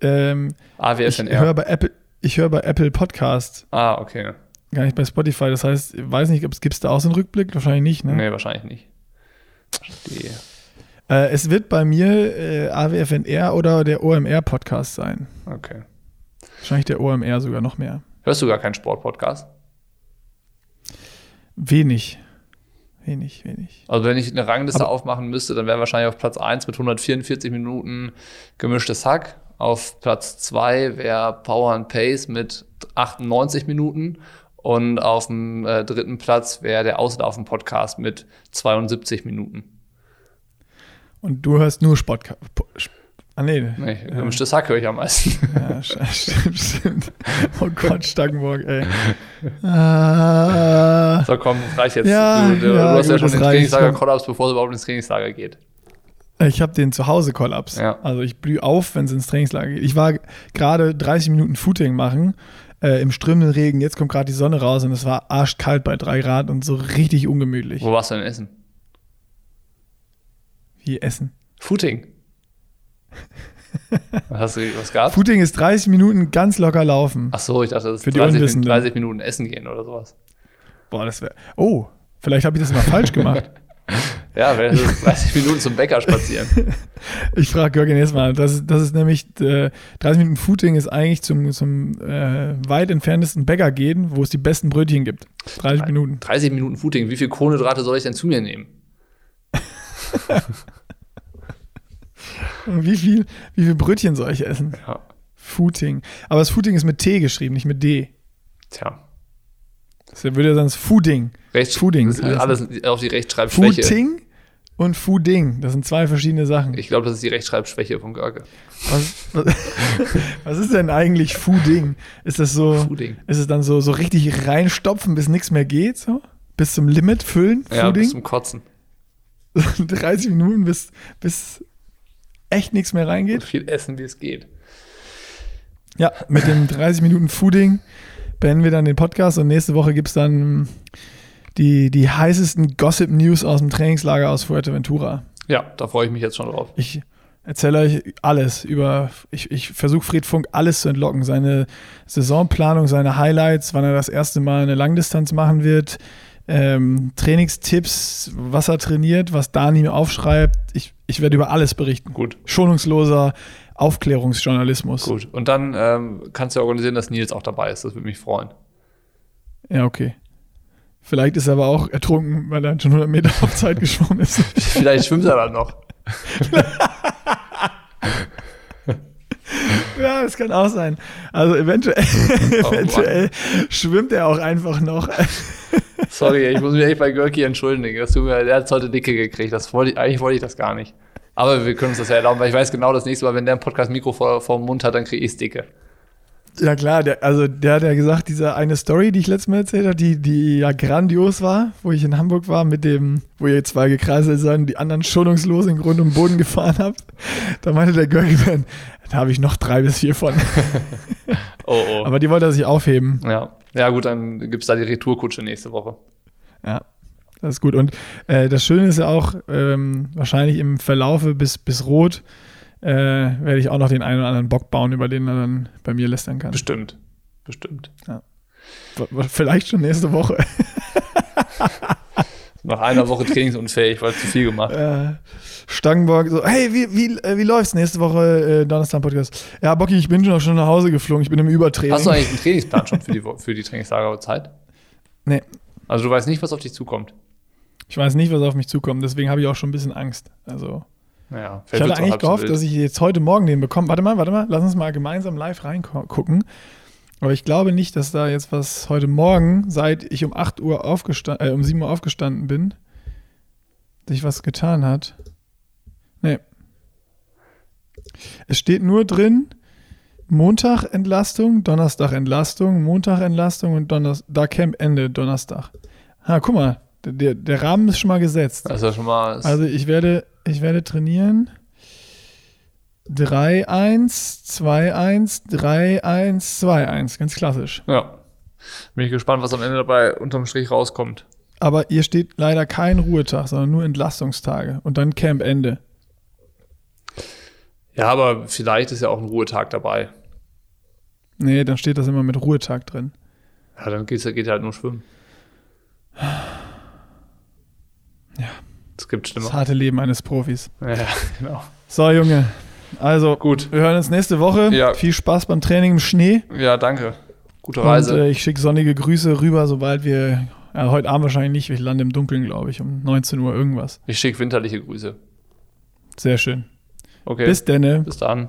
ähm, AWFNR. Ich höre bei Apple, ich höre bei Apple Podcast. Ah, okay. Gar nicht bei Spotify. Das heißt, ich weiß nicht, gibt es da auch so einen Rückblick? Wahrscheinlich nicht, ne? Nee, wahrscheinlich nicht. Die. Äh, es wird bei mir äh, AWFNR oder der OMR-Podcast sein. Okay. Wahrscheinlich der OMR sogar noch mehr. Hörst du gar keinen Sport-Podcast? Wenig. Wenig, wenig. Also wenn ich eine Rangliste Aber aufmachen müsste, dann wäre wahrscheinlich auf Platz 1 mit 144 Minuten gemischtes Hack. Auf Platz 2 wäre Power and Pace mit 98 Minuten. Und auf dem äh, dritten Platz wäre der Auslaufen-Podcast mit 72 Minuten. Und du hörst nur Sport. Ah, nee. nee gemischtes Hack höre ich am meisten. Ja, stimmt, stimmt. Oh Gott, Stangenburg, ey. Ah. So, komm, das reicht jetzt. Ja, du, du, ja, du hast ja schon den Trainingslager-Kollaps, bevor du überhaupt ins Trainingslager geht. Ich habe den Zuhause-Kollaps. Ja. Also ich blühe auf, wenn es ins Trainingslager geht. Ich war gerade 30 Minuten Footing machen äh, im strömenden Regen. Jetzt kommt gerade die Sonne raus und es war arschkalt bei drei Grad und so richtig ungemütlich. Wo warst du denn essen? Wie essen? Footing. Hast du was gehabt? Footing ist 30 Minuten ganz locker laufen. Ach so, ich dachte, das ist 30, 30 Minuten essen gehen oder sowas. Boah, das wäre. Oh, vielleicht habe ich das mal falsch gemacht. Ja, wäre 30 Minuten zum Bäcker spazieren. Ich frage Görgen jetzt mal. Das, ist- das ist nämlich, äh, 30 Minuten Footing ist eigentlich zum, zum äh, weit entferntesten Bäcker gehen, wo es die besten Brötchen gibt. 30 Minuten. 30 Minuten Footing. Wie viel Kohlenhydrate soll ich denn zu mir nehmen? Wie viel, wie viel Brötchen soll ich essen? Ja. Footing. Aber das Footing ist mit T geschrieben, nicht mit D. Tja. Das würde ja sonst Fooding. Rechts, Fooding Das heißt alles auf die Rechtschreibschwäche. Footing und Fooding. Das sind zwei verschiedene Sachen. Ich glaube, das ist die Rechtschreibschwäche von Görke. Was, was, was ist denn eigentlich Fooding? Ist das so, Fooding. ist es dann so, so richtig reinstopfen, bis nichts mehr geht? So? Bis zum Limit füllen? Ja, bis zum Kotzen. 30 Minuten, bis, bis echt nichts mehr So reingeht? viel essen, wie es geht. Ja, mit dem 30 Minuten Fooding beenden wir dann den Podcast und nächste Woche gibt es dann die, die heißesten Gossip-News aus dem Trainingslager aus Fuerteventura. Ja, da freue ich mich jetzt schon drauf. Ich erzähle euch alles über, ich, ich versuche Fred Funk alles zu entlocken. Seine Saisonplanung, seine Highlights, wann er das erste Mal eine Langdistanz machen wird, ähm, Trainingstipps, was er trainiert, was Dani mir aufschreibt. Ich, ich werde über alles berichten. Gut. Schonungsloser Aufklärungsjournalismus. Gut. Und dann ähm, kannst du organisieren, dass Nils auch dabei ist. Das würde mich freuen. Ja, okay. Vielleicht ist er aber auch ertrunken, weil er schon 100 Meter auf Zeit geschwommen ist. Vielleicht schwimmt er dann noch. ja, das kann auch sein. Also eventuell, Oh, eventuell schwimmt er auch einfach noch. Sorry, ich muss mich echt bei Görki entschuldigen. Das tut mir, der hat heute Dicke gekriegt. Das wollte ich, eigentlich wollte ich das gar nicht. Aber wir können uns das ja erlauben, weil ich weiß genau, das nächste Mal, wenn der ein Podcast Mikro vor, vor dem Mund hat, dann kriege ich Dicke. Ja klar, der, also der hat ja gesagt, diese eine Story, die ich letztes Mal erzählt habe, die, die ja grandios war, wo ich in Hamburg war, mit dem, wo ihr zwei gekreiselt seid und die anderen schonungslos in Grund und Boden gefahren habt. Da meinte der Görgi, da habe ich noch drei bis vier von. Oh, oh. Aber die wollte er sich aufheben. ja. ja, gut, dann gibt es da die Retourkutsche nächste Woche. Ja, das ist gut. Und äh, das Schöne ist ja auch, ähm, wahrscheinlich im Verlaufe bis, bis Rot äh, werde ich auch noch den einen oder anderen Bock bauen, über den er dann bei mir lästern kann. Bestimmt. Bestimmt. W- Vielleicht schon nächste Woche. Nach einer Woche trainingsunfähig, weil zu viel gemacht. äh, Stangenbock so, hey, wie, wie, äh, wie läuft's nächste Woche äh, Donnerstag-Podcast? Ja, Bocky, ich bin schon, schon nach Hause geflogen, ich bin im Übertraining. Hast du eigentlich einen Trainingsplan schon für die, für die Trainingslagerzeit? Nee, Also du weißt nicht, was auf dich zukommt. ich weiß nicht, was auf mich zukommt, deswegen habe ich auch schon ein bisschen Angst. Also, Naja, ich hatte eigentlich gehofft, dass ich jetzt heute Morgen den bekomme. Warte mal, warte mal, lass uns mal gemeinsam live reingucken. Aber ich glaube nicht, dass da jetzt was heute Morgen, seit ich um 8 Uhr aufgestanden, äh, um 7 Uhr aufgestanden bin, sich was getan hat. Nee. Es steht nur drin, Montag Entlastung, Donnerstag Entlastung, Montag Entlastung und Donnerstag, da Camp Ende, Donnerstag. Ha, guck mal, der, der Rahmen ist schon mal gesetzt. Das ist ja schon mal. Also ich werde, ich werde trainieren. 3-1, 2-1, 3-1, 2-1. Ganz klassisch. ja. Bin ich gespannt, was am Ende dabei unterm Strich rauskommt. Aber hier steht leider kein Ruhetag, sondern nur Entlastungstage und dann Campende. Ja, aber vielleicht ist ja auch ein Ruhetag dabei. Nee, dann steht das immer mit Ruhetag drin. Ja, dann geht's, geht halt nur schwimmen. Ja. Es gibt Das schlimmer. harte Leben eines Profis. Ja, genau. So, Junge. Also, Gut. wir hören uns nächste Woche. Ja. Viel Spaß beim Training im Schnee. Ja, danke. Gute Und Reise. äh, ich schicke sonnige Grüße rüber, sobald wir. Ja, heute Abend wahrscheinlich nicht. Ich lande im Dunkeln, glaube ich, um 19 Uhr irgendwas. ich schicke winterliche Grüße. Sehr schön. Okay. Bis denne. Bis dann.